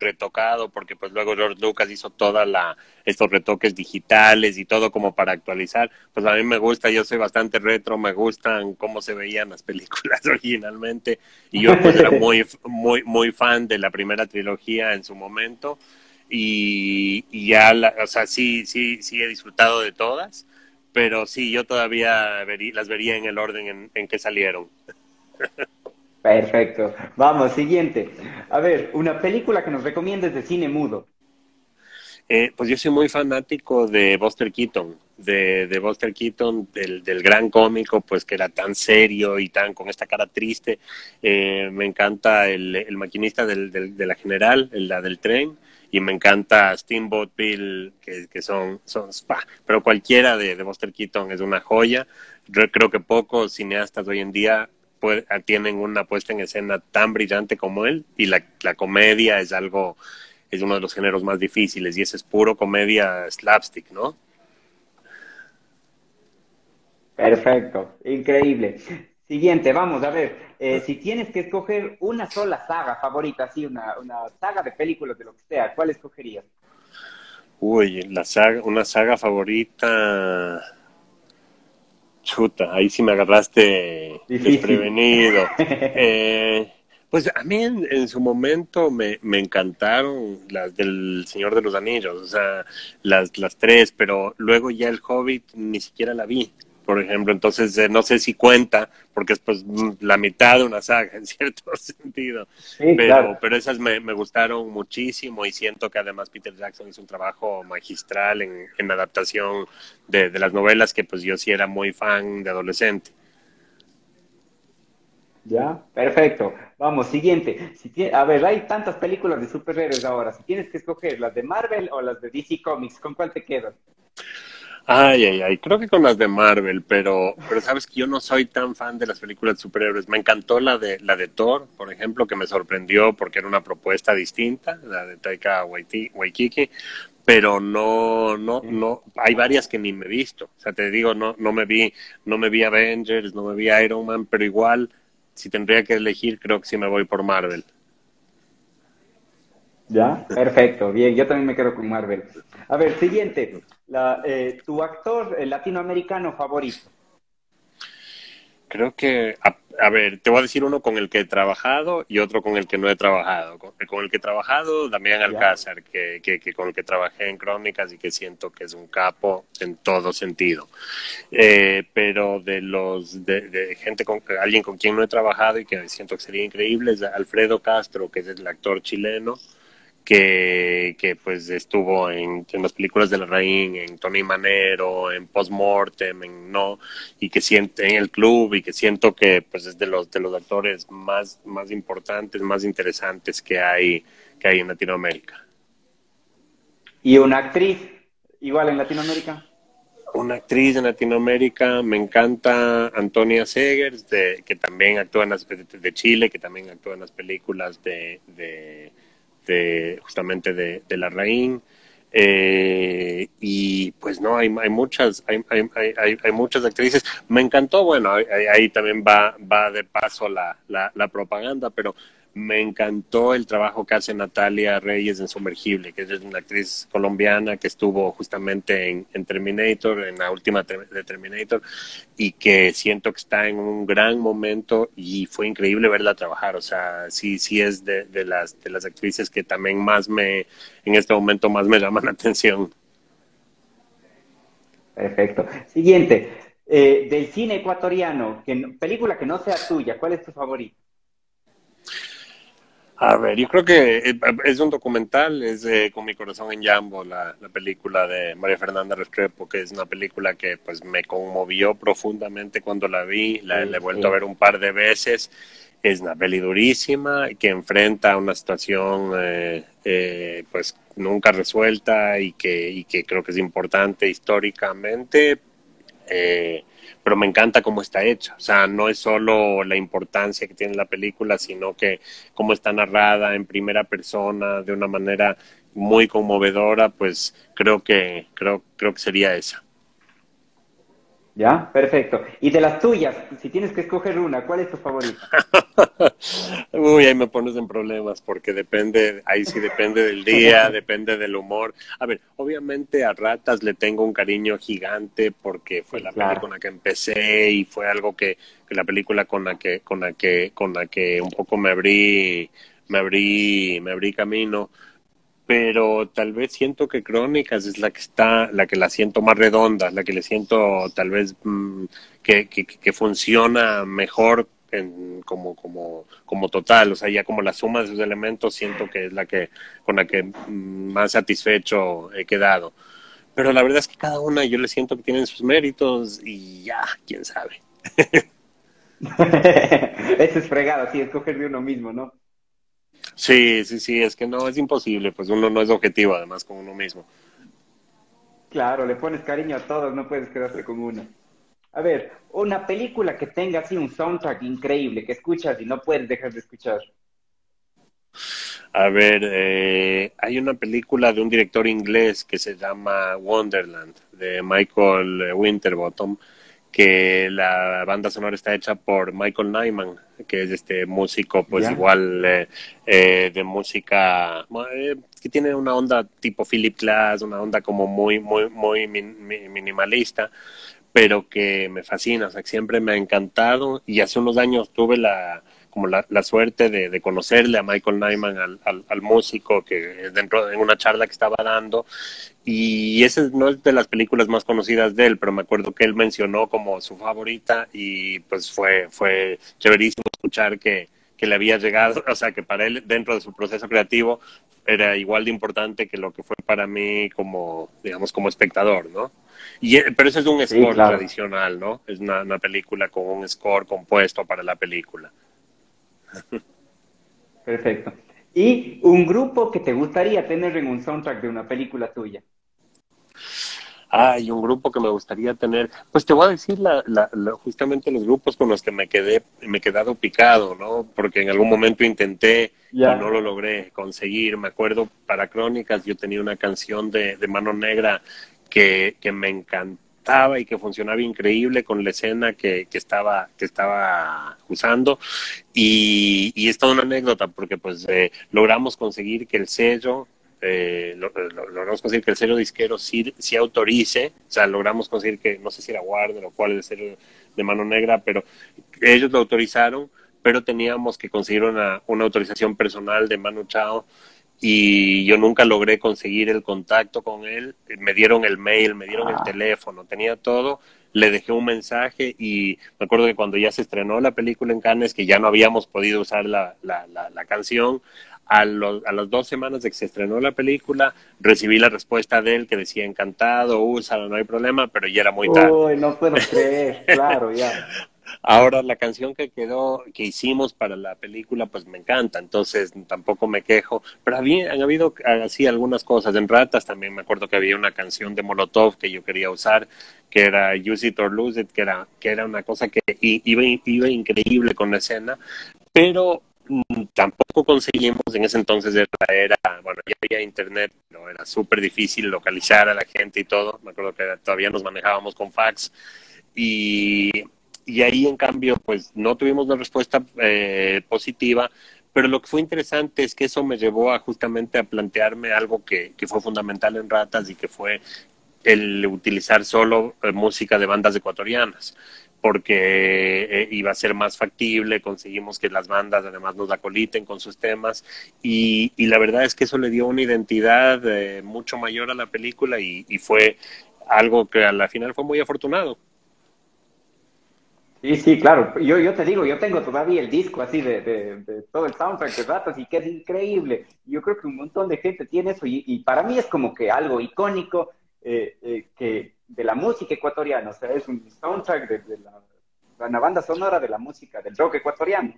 retocado, porque pues luego George Lucas hizo toda la, estos retoques digitales y todo como para actualizar. Pues a mí me gusta, yo soy bastante retro, me gustan cómo se veían las películas originalmente. Y yo pues era muy, muy, muy fan de la primera trilogía en su momento. Y, y ya, la, o sea, sí, sí, sí he disfrutado de todas, pero sí, yo todavía las vería en el orden en, en que salieron. Perfecto. Vamos, siguiente. A ver, una película que nos recomiendes de cine mudo. Eh, pues yo soy muy fanático de Buster Keaton, de, de Buster Keaton, del, del, gran cómico, pues que era tan serio y tan con esta cara triste. Eh, me encanta el, el maquinista del, del, de la general, la del tren, y me encanta Steamboat Bill, que, que son, son spa, pero cualquiera de, de Buster Keaton es una joya. Yo creo que pocos cineastas hoy en día tienen una puesta en escena tan brillante como él y la, la comedia es algo, es uno de los géneros más difíciles y ese es puro comedia slapstick, ¿no? Perfecto, increíble. Siguiente, vamos a ver, eh, si tienes que escoger una sola saga favorita, así una, una saga de películas de lo que sea, ¿cuál escogerías? Uy, la saga, una saga favorita Chuta, ahí sí me agarraste desprevenido. Eh, pues a mí en, su momento me, me, encantaron las del Señor de los Anillos, o sea, las, las tres, pero luego ya el Hobbit ni siquiera la vi por ejemplo. Entonces, eh, no sé si cuenta, porque es pues la mitad de una saga, en cierto sentido. pero, pero esas me, me, gustaron muchísimo y siento que además Peter Jackson hizo un trabajo magistral en, en adaptación de, de, las novelas que pues yo sí era muy fan de adolescente. Ya, perfecto. Vamos, siguiente. Si a ver, hay tantas películas de superhéroes ahora. Si tienes que escoger las de Marvel o las de DC Comics, ¿con cuál te quedas? Ay, ay, ay, creo que con las de Marvel, pero, pero sabes que yo no soy tan fan de las películas de superhéroes. Me encantó la de, la de Thor, por ejemplo, que me sorprendió porque era una propuesta distinta, la de Taika Waititi, pero no, no, no, hay varias que ni me he visto. O sea, te digo, no, no me vi, no me vi Avengers, no me vi Iron Man, pero igual, si tendría que elegir, creo que sí me voy por Marvel. ¿Ya? Perfecto, bien, yo también me quedo con Marvel. A ver, siguiente, la, eh, tu actor latinoamericano favorito. Creo que, a, ver, te voy a decir uno con el que he trabajado y otro con el que no he trabajado. Con, el que he trabajado, Damián Alcázar, que, que, con el que trabajé en Crónicas y que siento que es un capo en todo sentido. Eh, pero de los, de, de, gente con alguien con quien no he trabajado y que siento que sería increíble es Alfredo Castro, que es el actor chileno que, que pues estuvo en, en, las películas de la Rain, en Tony Manero, en Postmortem, en No, y que siente en el club y que siento que pues es de los de los actores más, más importantes, más interesantes que hay, que hay en Latinoamérica. ¿Y una actriz igual en Latinoamérica? Una actriz en Latinoamérica, me encanta Antonia Segers, de, que también actúa en las, de Chile, que también actúa en las películas de de, justamente de, de la Raín. Eh, y pues no, hay, hay muchas, hay, hay, hay, muchas actrices. Me encantó, bueno, ahí, también va, va de paso la, la propaganda, pero me encantó el trabajo que hace Natalia Reyes en Sumergible, que es una actriz colombiana que estuvo justamente en, Terminator, en la última de Terminator, y que siento que está en un gran momento y fue increíble verla trabajar. O sea, sí, sí es de, de las, de las actrices que también más me, en este momento más me llaman la atención. Perfecto. Siguiente, eh, del cine ecuatoriano, película que no sea tuya, ¿cuál es tu favorito? A ver, yo creo que eh, es un documental, es eh, Con mi corazón en Jambo, la, película de María Fernanda Restrepo, que es una película que pues me conmovió profundamente cuando la vi, la, he vuelto a ver un par de veces. Es una peli durísima que enfrenta una situación eh, pues nunca resuelta y que, y que creo que es importante históricamente. Eh, pero me encanta cómo está hecha. O sea, no es solo la importancia que tiene la película, sino que cómo está narrada en primera persona de una manera muy conmovedora, pues creo que creo creo que sería esa. Ya, perfecto. Y de las tuyas, si tienes que escoger una, ¿cuál es tu favorita? Uy, ahí me pones en problemas porque depende, ahí sí depende del día, depende del humor. A ver, obviamente a Ratas le tengo un cariño gigante porque fue la película con la que empecé y fue algo que, que, la película con la que, con la que, con la que un poco me abrí, me abrí, me abrí camino pero tal vez siento que Crónicas es la que está, la que la siento más redonda, la que le siento tal vez mm, que, que, que, funciona mejor en, como, como, como total, o sea, ya como la suma de sus elementos siento que es la que, con la que mm, más satisfecho he quedado. Pero la verdad es que cada una yo le siento que tienen sus méritos y ya, quién sabe. Eso es fregado, sí, escoger de uno mismo, ¿no? Sí, sí, sí, es que no, es imposible, pues uno no es objetivo además con uno mismo. Claro, le pones cariño a todos, no puedes quedarte con una. A ver, una película que tenga así un soundtrack increíble, que escuchas y no puedes dejar de escuchar. A ver, eh, hay una película de un director inglés que se llama Wonderland, de Michael Winterbottom, que la banda sonora está hecha por Michael Nyman, que es este músico, pues igual eh, eh, de música eh, que tiene una onda tipo Philip Glass, una onda como muy, muy, muy minimalista, pero que me fascina, o sea, que siempre me ha encantado. Y hace unos años tuve la como la, la suerte de, de, conocerle a Michael Nyman, al, al, al, músico, que dentro de una charla que estaba dando, y esa no es de las películas más conocidas de él, pero me acuerdo que él mencionó como su favorita y pues fue, fue chéverísimo escuchar que, que le había llegado, o sea, que para él dentro de su proceso creativo era igual de importante que lo que fue para mí como, digamos, como espectador, ¿no? Y, pero eso es un score tradicional, ¿no? Es una, una película con un score compuesto para la película. Perfecto. ¿Y un grupo que te gustaría tener en un soundtrack de una película tuya? Hay un grupo que me gustaría tener. Pues te voy a decir la, la, justamente los grupos con los que me quedé, me he quedado picado, ¿no? Porque en algún momento intenté y no lo logré conseguir. Me acuerdo para Crónicas, yo tenía una canción de, de Mano Negra que, que me encantó y que funcionaba increíble con la escena que, que estaba que estaba usando. Y, y es toda una anécdota porque pues eh, logramos conseguir que el sello eh, logramos conseguir que el sello disquero sí, sí, autorice, o sea, logramos conseguir que, no sé si era Warner o cuál el sello de Mano Negra, pero ellos lo autorizaron, pero teníamos que conseguir una, una autorización personal de Manu Chao y yo nunca logré conseguir el contacto con él. Me dieron el mail, me dieron el ah. teléfono, tenía todo. Le dejé un mensaje y me acuerdo que cuando ya se estrenó la película en Cannes, que ya no habíamos podido usar la, la, la, canción, a, a las dos semanas de que se estrenó la película, recibí la respuesta de él que decía encantado, úsala, no hay problema, pero ya era muy tarde. Uy, no puedo creer, claro, ya. Ahora la canción que quedó, que hicimos para la película, pues me encanta, entonces tampoco me quejo. Pero han habido así algunas cosas. En Ratas también me acuerdo que había una canción de Molotov que yo quería usar, que era Use It or Lose It, que era, que era una cosa que iba, iba increíble con la escena, pero mm, tampoco conseguimos en ese entonces era, era bueno ya había internet pero era súper difícil localizar a la gente y todo me acuerdo que todavía nos manejábamos con fax y y ahí en cambio pues no tuvimos una respuesta eh, positiva, pero lo que fue interesante es que eso me llevó a justamente a plantearme algo que, que fue fundamental en Ratas y que fue el utilizar solo eh, música de bandas ecuatorianas porque eh, iba a ser más factible, conseguimos que las bandas además nos acoliten con sus temas y, y la verdad es que eso le dio una identidad mucho mayor a la película y, y fue algo que a la final fue muy afortunado. Sí, sí, claro. Yo, yo te digo, yo tengo todavía el disco así de, de, todo el soundtrack de Ratas y que es increíble. Yo creo que un montón de gente tiene eso y, para mí es como que algo icónico eh, eh, que de la música ecuatoriana. O sea, es un soundtrack de, la, una banda sonora de la música, del rock ecuatoriano.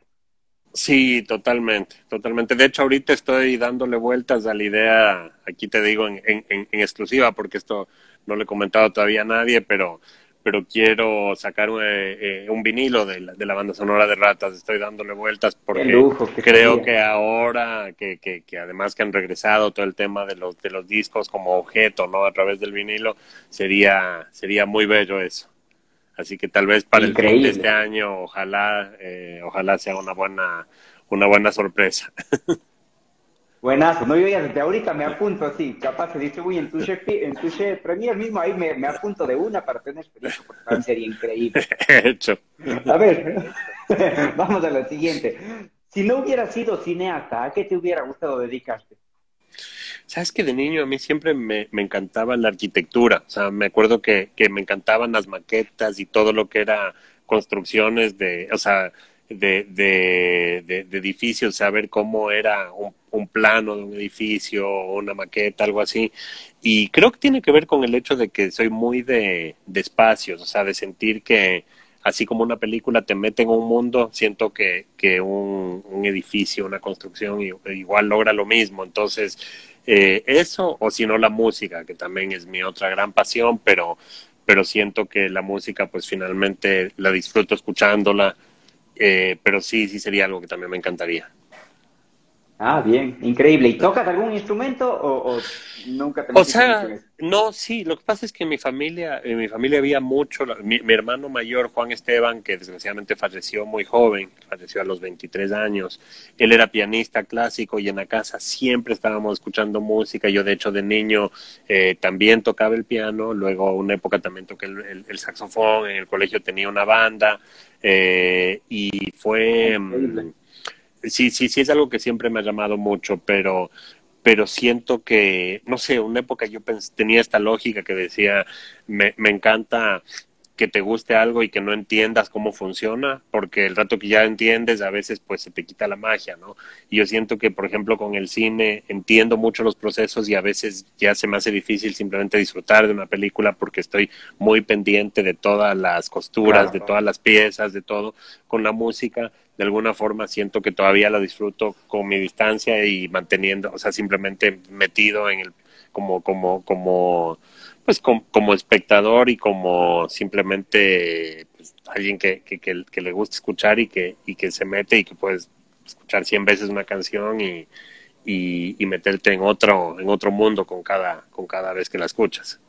Sí, totalmente, totalmente. De hecho, ahorita estoy dándole vueltas a la idea, aquí te digo en, en, en exclusiva, porque esto no le he comentado todavía a nadie, pero pero quiero sacar eh, un vinilo de la, de la, banda sonora de Ratas. Estoy dándole vueltas porque creo que ahora que, que, que, además que han regresado todo el tema de los de los discos como objeto, ¿no? A través del vinilo sería sería muy bello eso. Así que tal vez para el fin de este año, ojalá eh, ojalá sea una buena una buena sorpresa. Buenazo, no, yo ya desde ahorita me apunto así, capaz se distribuye en tu chef, en tu chef Premier mismo, ahí me, me, apunto de una para tener experiencia, porque sería increíble. Hecho. A ver, vamos a lo siguiente. Si no hubieras sido cineasta, ¿a qué te hubiera gustado dedicarte? Sabes que de niño a mí siempre me, me encantaba la arquitectura, o sea, me acuerdo que, que me encantaban las maquetas y todo lo que era construcciones de, o sea, de, de, de, de edificios, saber cómo era un, un, plano de un edificio, una maqueta, algo así. Y creo que tiene que ver con el hecho de que soy muy de, de espacios, o sea, de sentir que así como una película te mete en un mundo, siento que, que un, un edificio, una construcción igual logra lo mismo. Entonces, eh, eso, o si no la música, que también es mi otra gran pasión, pero, pero siento que la música, pues finalmente la disfruto escuchándola, eh, pero sí, sí sería algo que también me encantaría. Ah, bien, increíble. ¿Y tocas algún instrumento o, nunca te O sea, no, sí, lo que pasa es que en mi familia, en mi familia había mucho, mi, hermano mayor, Juan Esteban, que desgraciadamente falleció muy joven, falleció a los 23 años, él era pianista clásico y en la casa siempre estábamos escuchando música, yo de hecho de niño eh, también tocaba el piano, luego una época también toqué el, saxofón, en el colegio tenía una banda eh, y fue sí, sí, sí es algo que siempre me ha llamado mucho, pero, pero siento que, no sé, una época yo tenía esta lógica que decía, me, me encanta que te guste algo y que no entiendas cómo funciona, porque el rato que ya entiendes a veces pues se te quita la magia, ¿no? Y yo siento que, por ejemplo, con el cine entiendo mucho los procesos y a veces ya se me hace difícil simplemente disfrutar de una película porque estoy muy pendiente de todas las costuras, de todas las piezas, de todo. Con la música, de alguna forma siento que todavía la disfruto con mi distancia y manteniendo, o sea, simplemente metido en el como, como, como, pues como, espectador y como simplemente pues, alguien que, que, que, le gusta escuchar y que, y que se mete y que puedes escuchar cien veces una canción y, y, y, meterte en otro, en otro mundo con cada, con cada vez que la escuchas.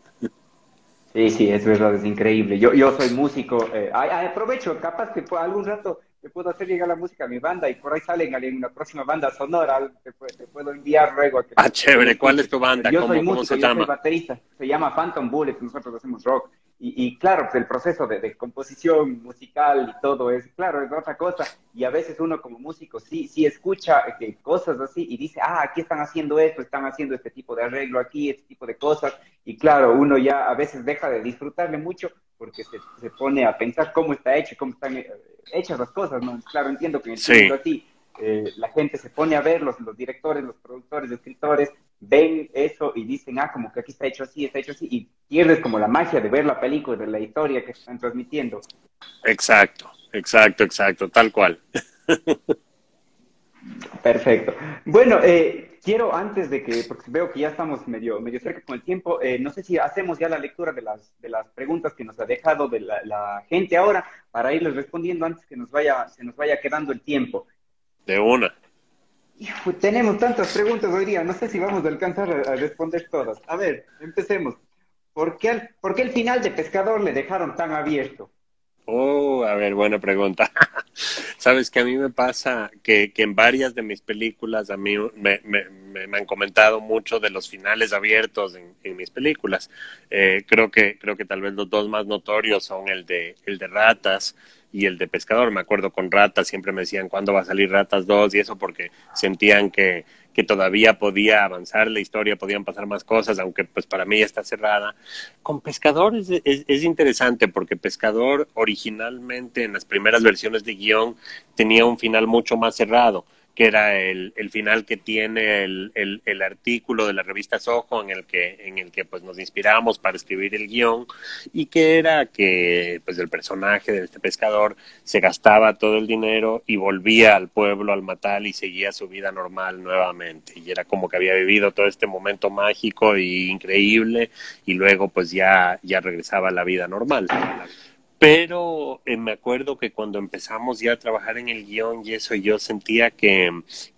Sí, sí, es verdad, es increíble. Yo, yo soy músico, eh, aprovecho, capaz que algún rato te puedo hacer llegar la música a mi banda y por ahí salen en una próxima banda sonora, te, puedo enviar luego. A que ah, chévere, ¿cuál es tu banda? Yo soy músico, se yo llama? soy baterista, se llama Phantom Bullet, nosotros hacemos rock. Y, y claro, pues el proceso de, composición musical y todo es, claro, es otra cosa. Y a veces uno como músico sí, sí escucha eh, cosas así y dice, ah, aquí están haciendo esto, están haciendo este tipo de arreglo aquí, este tipo de cosas. Y claro, uno ya a veces deja de disfrutarle mucho porque se, se pone a pensar cómo está hecho, cómo están eh, hechas las cosas, ¿no? Claro, entiendo que en el así eh, la gente se pone a ver, los, los directores, los productores, los escritores, ven eso y dicen, ah, como que aquí está hecho así, está hecho así, y pierdes como la magia de ver la película, de la historia que están transmitiendo. Exacto, exacto, exacto, tal cual. Perfecto. Bueno, eh, quiero antes de que, porque veo que ya estamos medio, medio cerca con el tiempo, eh, no sé si hacemos ya la lectura de las, de las preguntas que nos ha dejado de la, la gente ahora para irles respondiendo antes que nos vaya, se nos vaya quedando el tiempo. De una. tenemos tantas preguntas hoy día, no sé si vamos a alcanzar a, responder todas. A ver, empecemos. ¿Por qué, ¿Por qué el final de Pescador le dejaron tan abierto? Oh, a ver, buena pregunta. Sabes que a mí me pasa que, que en varias de mis películas a mí me, me, me, han comentado mucho de los finales abiertos en, en mis películas. Eh, creo que creo que tal vez los dos más notorios son el de el de Ratas y el de Pescador. Me acuerdo con Ratas siempre me decían cuándo va a salir Ratas 2 y eso porque sentían que que todavía podía avanzar la historia, podían pasar más cosas, aunque pues para mí ya está cerrada. Con Pescador es, es, interesante porque Pescador originalmente en las primeras versiones de guion tenía un final mucho más cerrado que era el, el final que tiene el, el, el, artículo de la revista Soho en el que, en el que pues nos inspiramos para escribir el guion y que era que pues el personaje de este pescador se gastaba todo el dinero y volvía al pueblo, al matal y seguía su vida normal nuevamente y era como que había vivido todo este momento mágico y increíble y luego pues ya, ya regresaba a la vida normal. Pero eh, me acuerdo que cuando empezamos ya a trabajar en el guion y eso, yo sentía que,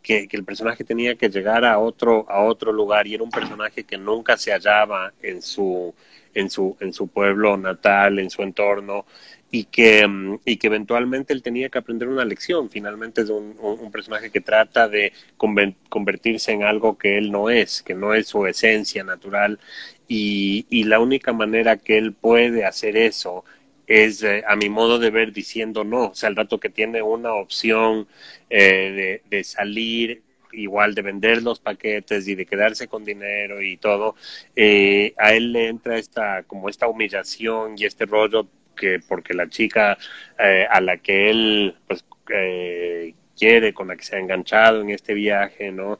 que, el personaje tenía que llegar a otro, a otro lugar y era un personaje que nunca se hallaba en su, en su, en su pueblo natal, en su entorno, y que, y que eventualmente él tenía que aprender una lección. Finalmente es un, un personaje que trata de convertirse en algo que él no es, que no es su esencia natural, y, y la única manera que él puede hacer eso es eh, a mi modo de ver diciendo no, o sea, el rato que tiene una opción eh, de, de, salir igual de vender los paquetes y de quedarse con dinero y todo, eh, a él le entra esta como esta humillación y este rollo que porque la chica eh, a la que él pues quiere, con la que se ha enganchado en este viaje, ¿no?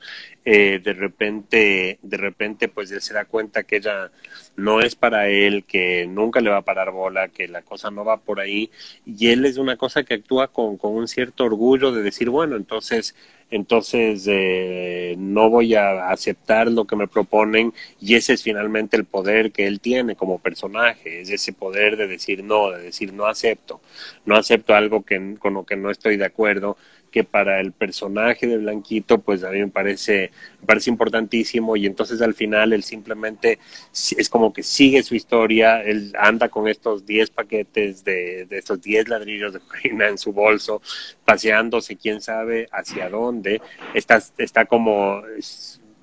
Eh, de repente, de repente, pues él se da cuenta que ella no es para él, que nunca le va a parar bola, que la cosa no va por ahí, y él es una cosa que actúa con, con un cierto orgullo de decir, bueno, entonces, entonces eh, no voy a aceptar lo que me proponen, y ese es finalmente el poder que él tiene como personaje, es ese poder de decir no, de decir no acepto, no acepto algo que, con lo que no estoy de acuerdo, que para el personaje de Blanquito, pues a mí me parece, me parece importantísimo y entonces al final él simplemente es como que sigue su historia, él anda con estos 10 paquetes de, de estos 10 ladrillos de cocaína en su bolso, paseándose quién sabe hacia dónde, está, está como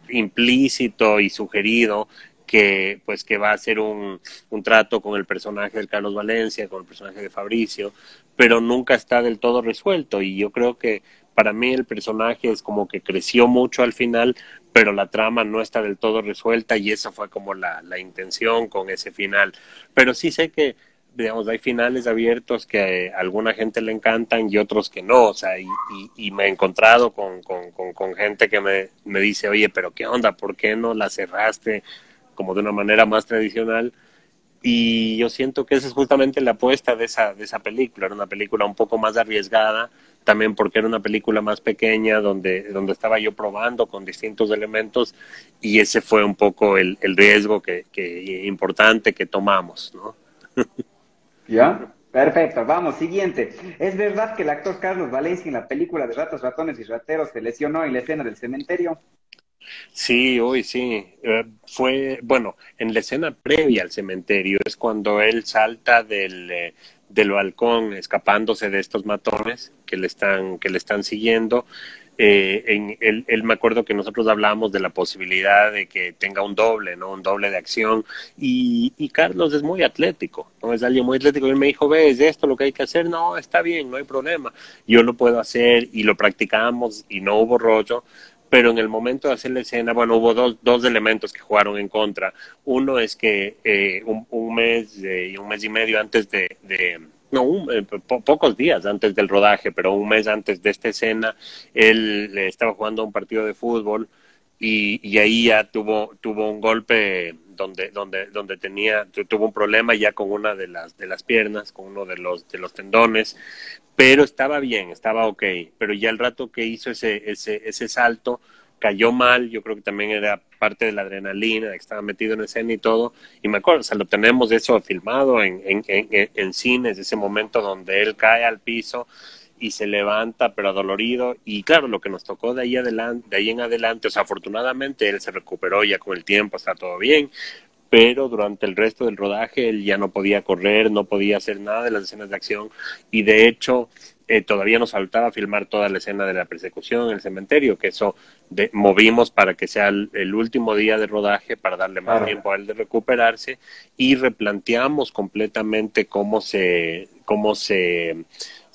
implícito y sugerido que pues que va a hacer un, un trato con el personaje de Carlos Valencia, con el personaje de Fabricio, pero nunca está del todo resuelto y yo creo que para mí el personaje es como que creció mucho al final, pero la trama no está del todo resuelta y esa fue como la, la intención con ese final. Pero sí sé que, digamos, hay finales abiertos que a alguna gente le encantan y otros que no, o sea, y, me he encontrado con, con, con, con gente que me, me dice, oye, pero ¿qué onda? ¿Por qué no la cerraste como de una manera más tradicional? Y yo siento que esa es justamente la apuesta de esa, de esa película. Era una película un poco más arriesgada, también porque era una película más pequeña, donde, donde estaba yo probando con distintos elementos, y ese fue un poco el, el riesgo que, que, importante que tomamos, ¿no? ¿Ya? Perfecto, vamos, siguiente. ¿Es verdad que el actor Carlos Valencia en la película de Ratos, Ratones y Rateros se lesionó en la escena del cementerio? Sí, hoy sí. Eh, fue, bueno, en la escena previa al cementerio es cuando él salta del, eh, del balcón escapándose de estos matones que le están, que le están siguiendo. Eh, en, él, me acuerdo que nosotros hablábamos de la posibilidad de que tenga un doble, ¿no? Un doble de acción. Y, y Carlos es muy atlético, ¿no? Es alguien muy atlético. Él me dijo, ve, ¿es esto lo que hay que hacer? No, está bien, no hay problema. Yo lo puedo hacer y lo practicamos y no hubo rollo pero en el momento de hacer la escena, bueno, hubo dos, dos elementos que jugaron en contra. Uno es que eh, un, un, mes y un mes y medio antes de, de no, un, eh, po pocos días antes del rodaje, pero un mes antes de esta escena, él estaba jugando un partido de fútbol y, y ahí ya tuvo, tuvo un golpe donde, donde, donde tenía, tuvo un problema ya con una de las, de las piernas, con uno de los, de los tendones, pero estaba bien, estaba ok, pero ya el rato que hizo ese, ese, ese salto, cayó mal, yo creo que también era parte de la adrenalina, que estaba metido en escena y todo, y me acuerdo, o sea, lo tenemos eso filmado en, en, en, en cines, ese momento donde él cae al piso y se levanta pero adolorido y claro lo que nos tocó de ahí adelante de ahí en adelante o sea afortunadamente él se recuperó ya con el tiempo está todo bien pero durante el resto del rodaje él ya no podía correr no podía hacer nada de las escenas de acción y de hecho eh, todavía nos faltaba filmar toda la escena de la persecución en el cementerio, que eso de, movimos para que sea el, el, último día de rodaje, para darle más claro. tiempo a él de recuperarse, y replanteamos completamente cómo se, cómo se,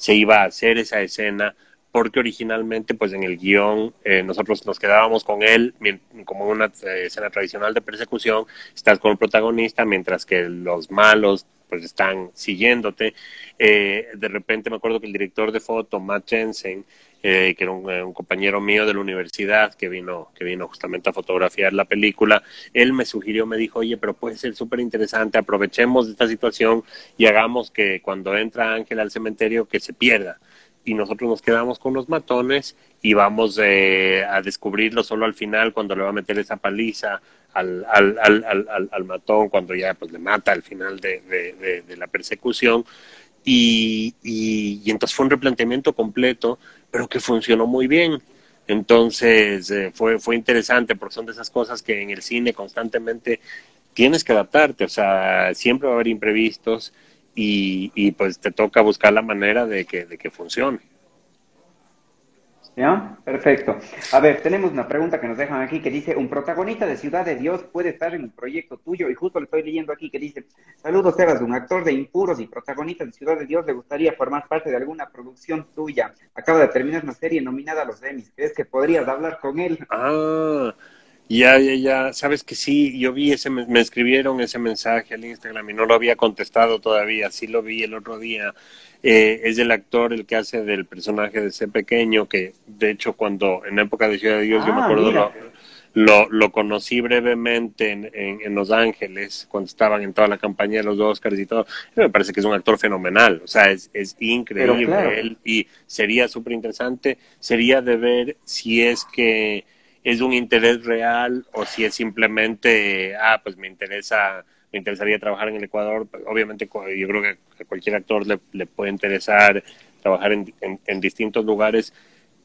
se iba a hacer esa escena, porque originalmente, pues en el guion, eh, nosotros nos quedábamos con él como una eh, escena tradicional de persecución, estás con el protagonista, mientras que los malos pues están siguiéndote. Eh, de repente me acuerdo que el director de foto, Matt Jensen, eh, que era un, un, compañero mío de la universidad que vino, que vino justamente a fotografiar la película, él me sugirió, me dijo, oye, pero puede ser súper interesante, aprovechemos esta situación y hagamos que cuando entra Ángel al cementerio que se pierda. Y nosotros nos quedamos con los matones y vamos eh, a descubrirlo solo al final cuando le va a meter esa paliza al, al, al, al, al matón cuando ya pues le mata al final de, de, de, de la persecución y, y, y, entonces fue un replanteamiento completo pero que funcionó muy bien. Entonces eh, fue, fue interesante porque son de esas cosas que en el cine constantemente tienes que adaptarte o sea siempre va a haber imprevistos y, y pues te toca buscar la manera de que, de que funcione ¿Ya? Perfecto. A ver, tenemos una pregunta que nos dejan aquí que dice, un protagonista de Ciudad de Dios puede estar en un proyecto tuyo y justo le estoy leyendo aquí que dice, saludos Sebas, un actor de impuros y protagonista de Ciudad de Dios le gustaría formar parte de alguna producción tuya. Acaba de terminar una serie nominada a los Emmys. ¿Crees que podrías hablar con él? Ah, ya, ya, ya. Sabes que sí, yo vi ese, me escribieron ese mensaje al Instagram y no lo había contestado todavía. Sí lo vi el otro día. Eh, es el actor el que hace del personaje de ese pequeño, que de hecho cucho en época de Ciudad de Dios, ah, yo me acuerdo, lo, lo, lo, conocí brevemente en, en, en, Los Ángeles, cuando estaban en toda la campaña de los Oscars y todo. Me parece que es un actor fenomenal, o sea, es, es increíble claro. él y sería súper interesante, sería de ver si es que es un interés real o si es simplemente, ah, pues me interesa me interesaría trabajar en el Ecuador. Obviamente, yo creo que a cualquier actor le, puede interesar trabajar en, en, en, distintos lugares.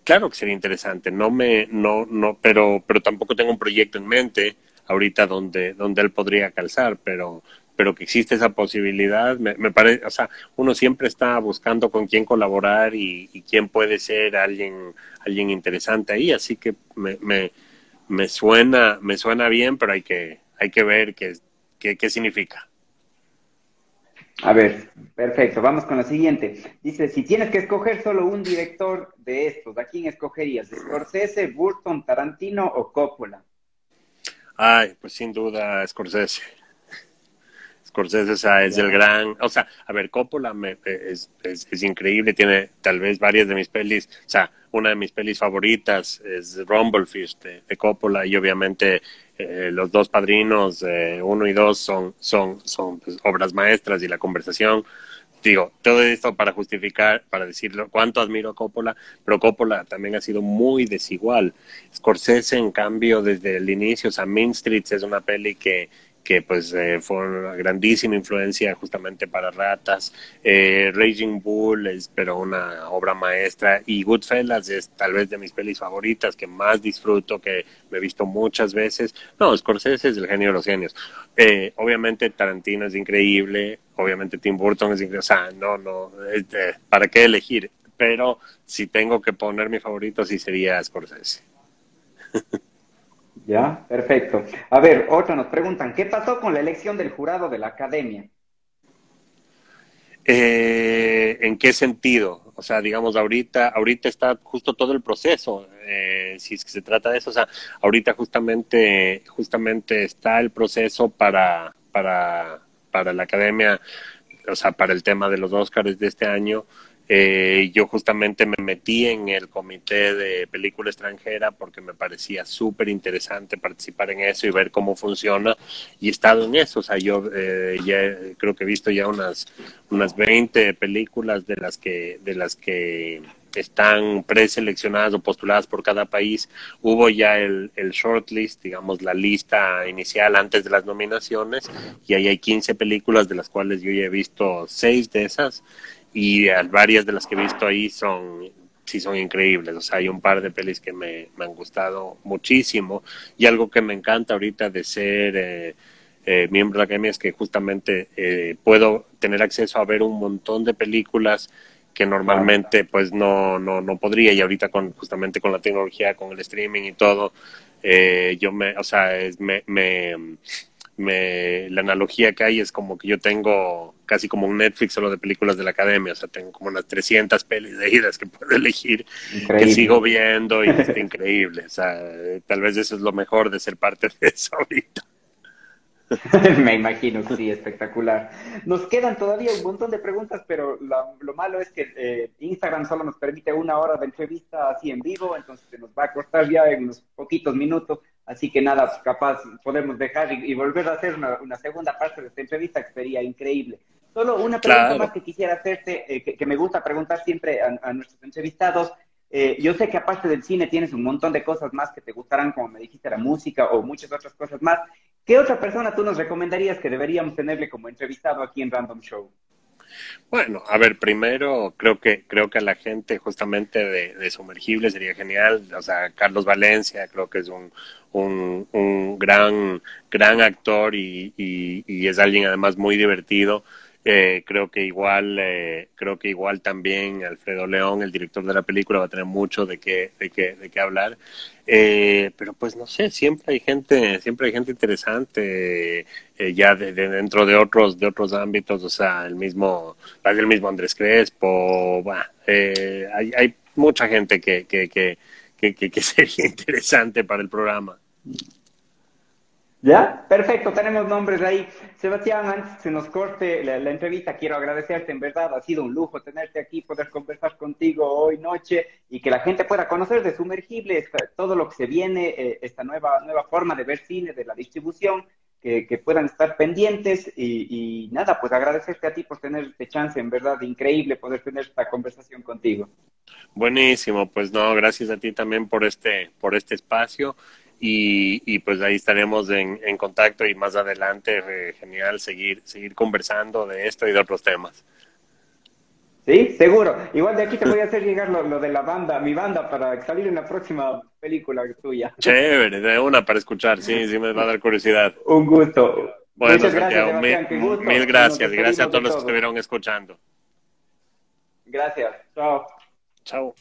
Claro que sería interesante, no me, no, no, pero, pero tampoco tengo un proyecto en mente ahorita donde, donde él podría calzar, pero, pero que existe esa posibilidad, me, me parece, o sea, uno siempre está buscando con quién colaborar y, y quién puede ser alguien, alguien interesante ahí, así que me, me, me suena, me suena bien, pero hay que, hay que ver que ¿Qué, qué significa? A ver, perfecto, vamos con la siguiente. Dice, si tienes que escoger solo un director de estos, ¿a quién escogerías? ¿Scorsese, Burton, Tarantino o Coppola? Ay, pues sin duda Scorsese. Scorsese o sea, es el gran, o sea, a ver, Coppola me, es, es, increíble, tiene tal vez varias de mis pelis, o sea, una de mis pelis favoritas es Rumblefish de, de Coppola y obviamente eh, los dos padrinos, eh, uno y dos, son, son, son pues, obras maestras y la conversación digo, todo esto para justificar, para decirlo, cuánto admiro a Coppola, pero Coppola también ha sido muy desigual. Scorsese, en cambio, desde el inicio, o sea, Main Street es una peli que, que pues eh, fue una grandísima influencia justamente para ratas. Eh, Raging Bull es pero una obra maestra y Goodfellas es tal vez de mis pelis favoritas que más disfruto, que me he visto muchas veces. No, Scorsese es el genio de los genios. Eh, obviamente Tarantino es increíble, obviamente Tim Burton es increíble, o sea, no, no, ¿para qué elegir? Pero si tengo que poner mi favorito sí sería Scorsese. Ya, perfecto. A ver, otra nos preguntan, ¿qué pasó con la elección del jurado de la academia? Eh, ¿En qué sentido? O sea, digamos, ahorita, ahorita está justo todo el proceso, eh, si es que se trata de eso. O sea, ahorita justamente, justamente está el proceso para, para, para la academia, o sea, para el tema de los Oscars de este año. Eh, yo justamente me metí en el comité de película extranjera porque me parecía súper interesante participar en eso y ver cómo funciona y he estado en eso. O sea, yo eh, ya creo que he visto ya unas, unas 20 películas de las que, de las que están preseleccionadas o postuladas por cada país. Hubo ya el, el shortlist, digamos, la lista inicial antes de las nominaciones y ahí hay 15 películas de las cuales yo ya he visto 6 de esas y varias de las que he visto ahí son sí son increíbles. O sea, hay un par de pelis que me, han gustado muchísimo y algo que me encanta ahorita de ser eh, eh, miembro de la academia es que justamente eh, puedo tener acceso a ver un montón de películas que normalmente pues no, no, no podría y ahorita con justamente con la tecnología, con el streaming y todo, yo me, o sea, es, me, me me, la analogía que hay es como que yo tengo casi como un Netflix solo de películas de la academia, o sea, tengo como unas 300 pelis de idas que puedo elegir, que sigo viendo y es increíble, o sea, tal vez eso es lo mejor de ser parte de eso ahorita. Me imagino, sí, espectacular. Nos quedan todavía un montón de preguntas, pero lo malo es que eh, Instagram solo nos permite una hora de entrevista así en vivo, entonces se nos va a costar ya en unos poquitos minutos. Así que nada, pues, capaz podemos dejar y, volver a hacer una, segunda parte de esta entrevista que sería increíble. Solo una pregunta más que quisiera hacerte, eh, que, me gusta preguntar siempre a, nuestros entrevistados. Eh, yo sé que aparte del cine tienes un montón de cosas más que te gustarán, como me dijiste, la música o muchas otras cosas más. ¿Qué otra persona tú nos recomendarías que deberíamos tenerle como entrevistado aquí en Random Show? Bueno, a ver, primero creo que creo que la gente justamente de, de sumergible sería genial, o sea, Carlos Valencia creo que es un, un, un gran gran actor y, y es alguien además muy divertido. Eh, creo que igual eh, creo que igual también Alfredo León el director de la película va a tener mucho de qué de qué de qué hablar. Eh, pero pues no sé siempre hay gente siempre hay gente interesante ya de, dentro de otros de otros ámbitos o sea el mismo el mismo Andrés Crespo hay, hay mucha gente que que, que que, que sería interesante para el programa ¿Ya? Perfecto, tenemos nombres ahí. Sebastián, antes se nos corte la, entrevista, quiero agradecerte, en verdad, ha sido un lujo tenerte aquí, poder conversar contigo hoy noche y que la gente pueda conocer de Sumergible todo lo que se viene, eh, esta nueva, nueva forma de ver cine, de la distribución, que, puedan estar pendientes y, nada, pues agradecerte a ti por tener este chance, en verdad, increíble poder tener esta conversación contigo. Buenísimo, pues no, gracias a ti también por este, por este espacio y, pues ahí estaremos en, contacto y más adelante, eh, genial, seguir, seguir conversando de esto y de otros temas. Sí, seguro. Igual de aquí te voy a hacer llegar lo, de la banda, mi banda, para salir en la próxima película tuya. Chévere, de una para escuchar, sí, sí me va a dar curiosidad. Un gusto. Bueno, gracias, mil, mil gracias. Gracias a todos los que estuvieron escuchando. Gracias. Chao. Chao.